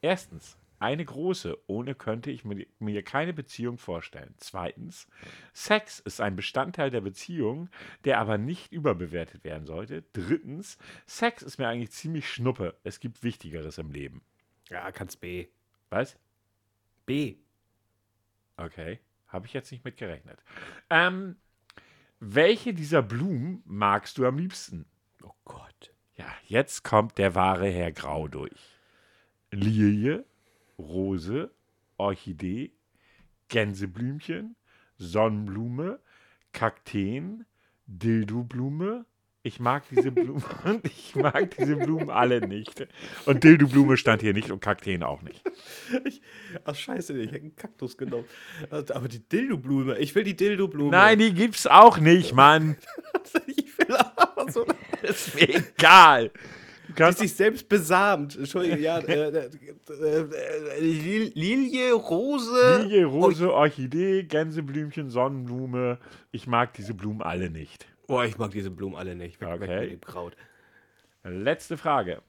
Erstens. Eine große. Ohne könnte ich mir, mir keine Beziehung vorstellen. Zweitens. Sex ist ein Bestandteil der Beziehung, der aber nicht überbewertet werden sollte. Drittens. Sex ist mir eigentlich ziemlich schnuppe. Es gibt Wichtigeres im Leben. Ja, kannst B. Was? B. Okay. Habe ich jetzt nicht mit gerechnet. Ähm, welche dieser Blumen magst du am liebsten? Oh Gott. Ja, jetzt kommt der wahre Herr Grau durch. Lilie, Rose, Orchidee, Gänseblümchen, Sonnenblume, Kakteen, Dildoblume. Ich mag diese Blumen, ich mag diese Blumen alle nicht. Und Dildoblume stand hier nicht und Kakteen auch nicht. Ich, ach, scheiße, ich hätte einen Kaktus genommen. Aber die Dildo-Blume, ich will die Dildo-Blume. Nein, die gibt's auch nicht, Mann. ich will aber so. Ist mir egal. Kannst sich selbst besamt. Entschuldigung, ja. Äh, äh, äh, Lil- Lilie, Rose. Lilie, Rose, Orchidee, Gänseblümchen, Sonnenblume. Ich mag diese Blumen alle nicht. Oh, ich mag diese Blumen alle nicht. Weg, Okay. mit dem Kraut. Letzte Frage.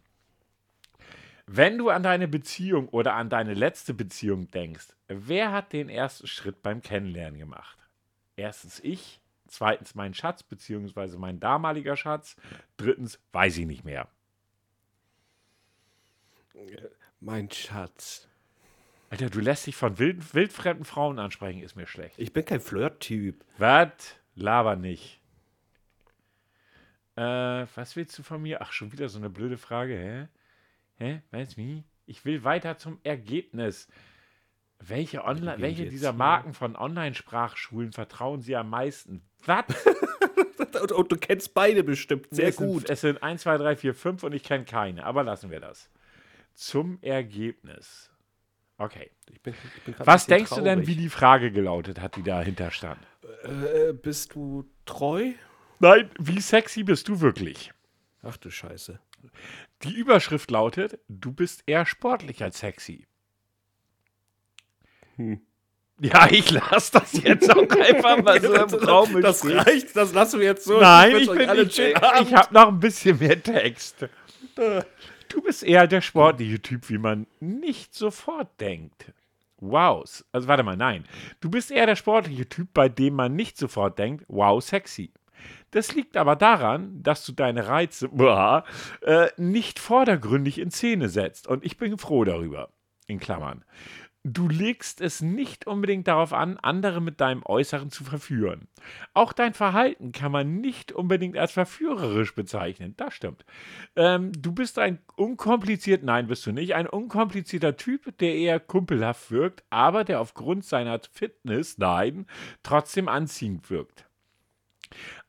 Wenn du an deine Beziehung oder an deine letzte Beziehung denkst, wer hat den ersten Schritt beim Kennenlernen gemacht? Erstens ich, zweitens mein Schatz beziehungsweise mein damaliger Schatz, drittens weiß ich nicht mehr. Mein Schatz. Alter, du lässt dich von wild, wildfremden Frauen ansprechen, ist mir schlecht. Ich bin kein Flirt-Typ. Was? Laber nicht. Äh, was willst du von mir? Ach, schon wieder so eine blöde Frage, hä? Hä? Weißt du wie? Ich will weiter zum Ergebnis. Welche, Online welche dieser. Marken von Online-Sprachschulen vertrauen Sie am meisten? Was? Und, und du kennst beide bestimmt sehr es gut. Sind, es sind 1, 2, 3, 4, 5 und ich kenne keine, aber lassen wir das. Zum Ergebnis. Okay. Ich bin, ich bin Was denkst du denn, wie traurig. die Frage gelautet hat, die dahinter stand? Äh, bist du treu? Nein, wie sexy bist du wirklich? Ach du Scheiße. Die Überschrift lautet: Du bist eher sportlich als sexy. Hm. Ja, ich lasse das jetzt auch einfach mal so im Raum das reicht, das lassen wir jetzt so. Nein, ich ich, ich Abend. habe noch ein bisschen mehr Text. Du bist eher der sportliche Typ, wie man nicht sofort denkt. Wow. Also warte mal, nein. Du bist eher der sportliche Typ, bei dem man nicht sofort denkt, wow, sexy. Das liegt aber daran, dass du deine Reize boah, äh, nicht vordergründig in Szene setzt. Und ich bin froh darüber. In Klammern. Du legst es nicht unbedingt darauf an, andere mit deinem Äußeren zu verführen. Auch dein Verhalten kann man nicht unbedingt als verführerisch bezeichnen. Das stimmt. Ähm, du bist ein unkompliziert, nein, bist du nicht, ein unkomplizierter Typ, der eher kumpelhaft wirkt, aber der aufgrund seiner Fitness, nein, trotzdem anziehend wirkt.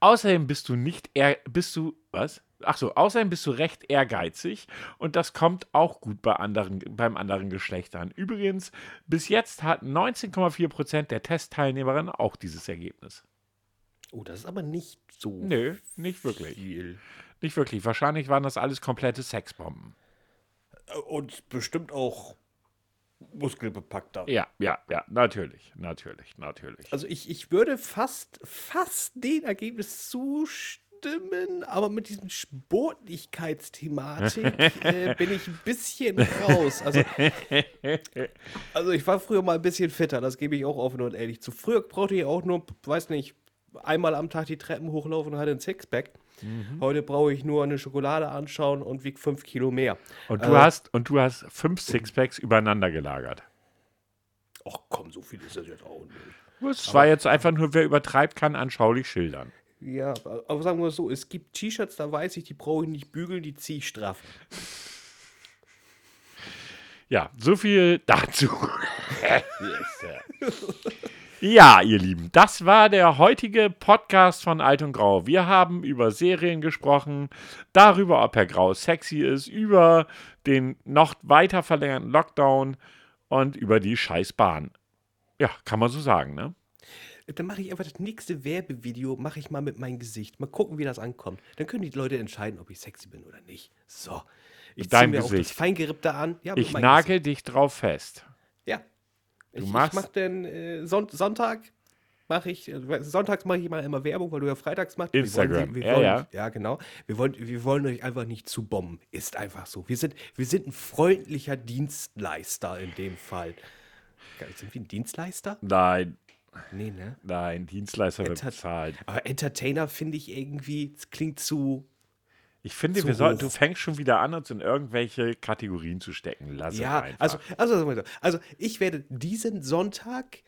Außerdem bist du nicht eher, bist du, was? Ach so, außerdem bist du recht ehrgeizig und das kommt auch gut bei anderen, beim anderen Geschlecht an. Übrigens, bis jetzt hatten 19,4% der Testteilnehmerinnen auch dieses Ergebnis. Oh, das ist aber nicht so Nö, nicht wirklich. viel. Nicht wirklich. Wahrscheinlich waren das alles komplette Sexbomben. Und bestimmt auch muskelbepackter. Ja, ja, ja, natürlich, natürlich, natürlich. Also ich, ich würde fast, fast dem Ergebnis zustimmen, aber mit diesem Sportlichkeitsthematik äh, bin ich ein bisschen raus. Also, also ich war früher mal ein bisschen fitter, das gebe ich auch offen und ehrlich zu. Früher brauchte ich auch nur, weiß nicht, einmal am Tag die Treppen hochlaufen und hatte ein Sixpack. Heute brauche ich nur eine Schokolade anschauen und wiege fünf Kilo mehr. Und du hast und du hast fünf Sixpacks übereinander gelagert. Ach komm, so viel ist das jetzt auch nicht. Das war jetzt einfach nur, wer übertreibt, kann anschaulich schildern. Ja, aber sagen wir so, es gibt T-Shirts, da weiß ich, die brauche ich nicht bügeln, die ziehe ich straff. Ja, so viel dazu. Ja, ihr Lieben, das war der heutige Podcast von Alt und Grau. Wir haben über Serien gesprochen, darüber, ob Herr Grau sexy ist, über den noch weiter verlängerten Lockdown und über die Scheißbahn. Ja, kann man so sagen, ne? Dann mache ich einfach das nächste Werbevideo, mache ich mal mit meinem Gesicht. Mal gucken, wie das ankommt. Dann können die Leute entscheiden, ob ich sexy bin oder nicht. So. Ich ziehe mir auch das Gesicht. Feingerippte an. Ja, Ich nagel dich drauf fest. Ja. ich, machst- ich mache dann äh, Son Sonntag mache ich äh, sonntags mache ich mal immer Werbung, weil du ja freitags machst. Wir wollen Instagram. wir Ja, wollen, ja. ja, genau. Wir wollen wir wollen euch einfach nicht zu bomben. Ist einfach so. Wir sind wir sind ein freundlicher Dienstleister in dem Fall. Sind wir ein Dienstleister? Nein, Nee, ne? nein, Dienstleister wird Enter- bezahlt. Aber Entertainer finde ich irgendwie, es klingt zu. Ich finde, Zu wir soll, hoch. du fängst schon wieder an, uns in irgendwelche Kategorien zu stecken. Lass Ja, einfach. also, also, also ich werde diesen Sonntag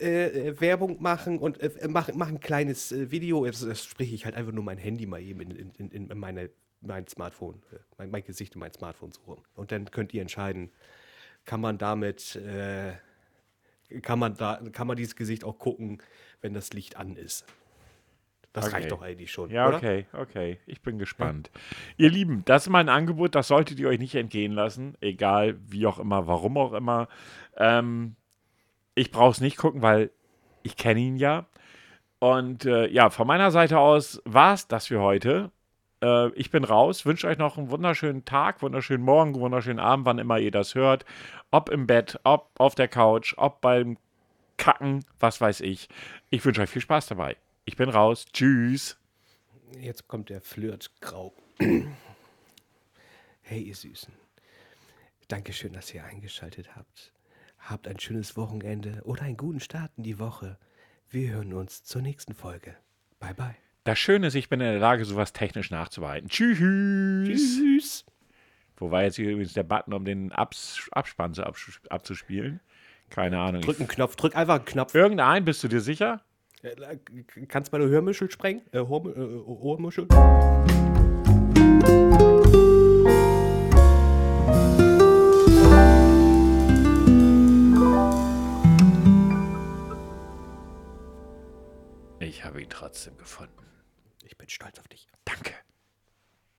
äh, äh, Werbung machen und äh, mache mach ein kleines äh, Video. Das, das spreche ich halt einfach nur mein Handy mal eben in, in, in, in meine, mein Smartphone, äh, mein, mein Gesicht in mein Smartphone suchen. Und dann könnt ihr entscheiden, kann man damit, äh, kann man da, kann man dieses Gesicht auch gucken, wenn das Licht an ist. Das Okay. reicht doch eigentlich schon, Ja, oder? okay, okay. Ich bin gespannt. Ihr Lieben, das ist mein Angebot, das solltet ihr euch nicht entgehen lassen. Egal, wie auch immer, warum auch immer. Ähm, ich brauche es nicht gucken, weil ich kenne ihn ja. Und äh, ja, von meiner Seite aus war es das für heute. Äh, ich bin raus, wünsche euch noch einen wunderschönen Tag, wunderschönen Morgen, wunderschönen Abend, wann immer ihr das hört. Ob im Bett, ob auf der Couch, ob beim Kacken, was weiß ich. Ich wünsche euch viel Spaß dabei. Ich bin raus. Tschüss. Jetzt kommt der Flirtgrau. hey, ihr Süßen. Dankeschön, dass ihr eingeschaltet habt. Habt ein schönes Wochenende oder einen guten Start in die Woche. Wir hören uns zur nächsten Folge. Bye, bye. Das Schöne ist, ich bin in der Lage, sowas technisch nachzubehalten. Tschüss. Tschüss. Wo war jetzt hier übrigens der Button, um den Abs Abspann zu abs abzuspielen? Keine Ahnung. Drück einen Knopf, drück einfach einen Knopf. Irgendein, bist du dir sicher? Äh, Kannst meine Hörmuschel sprengen? Äh, Ohrmu- äh, Ohrmuschel? Ich habe ihn trotzdem gefunden. Ich bin stolz auf dich. Danke.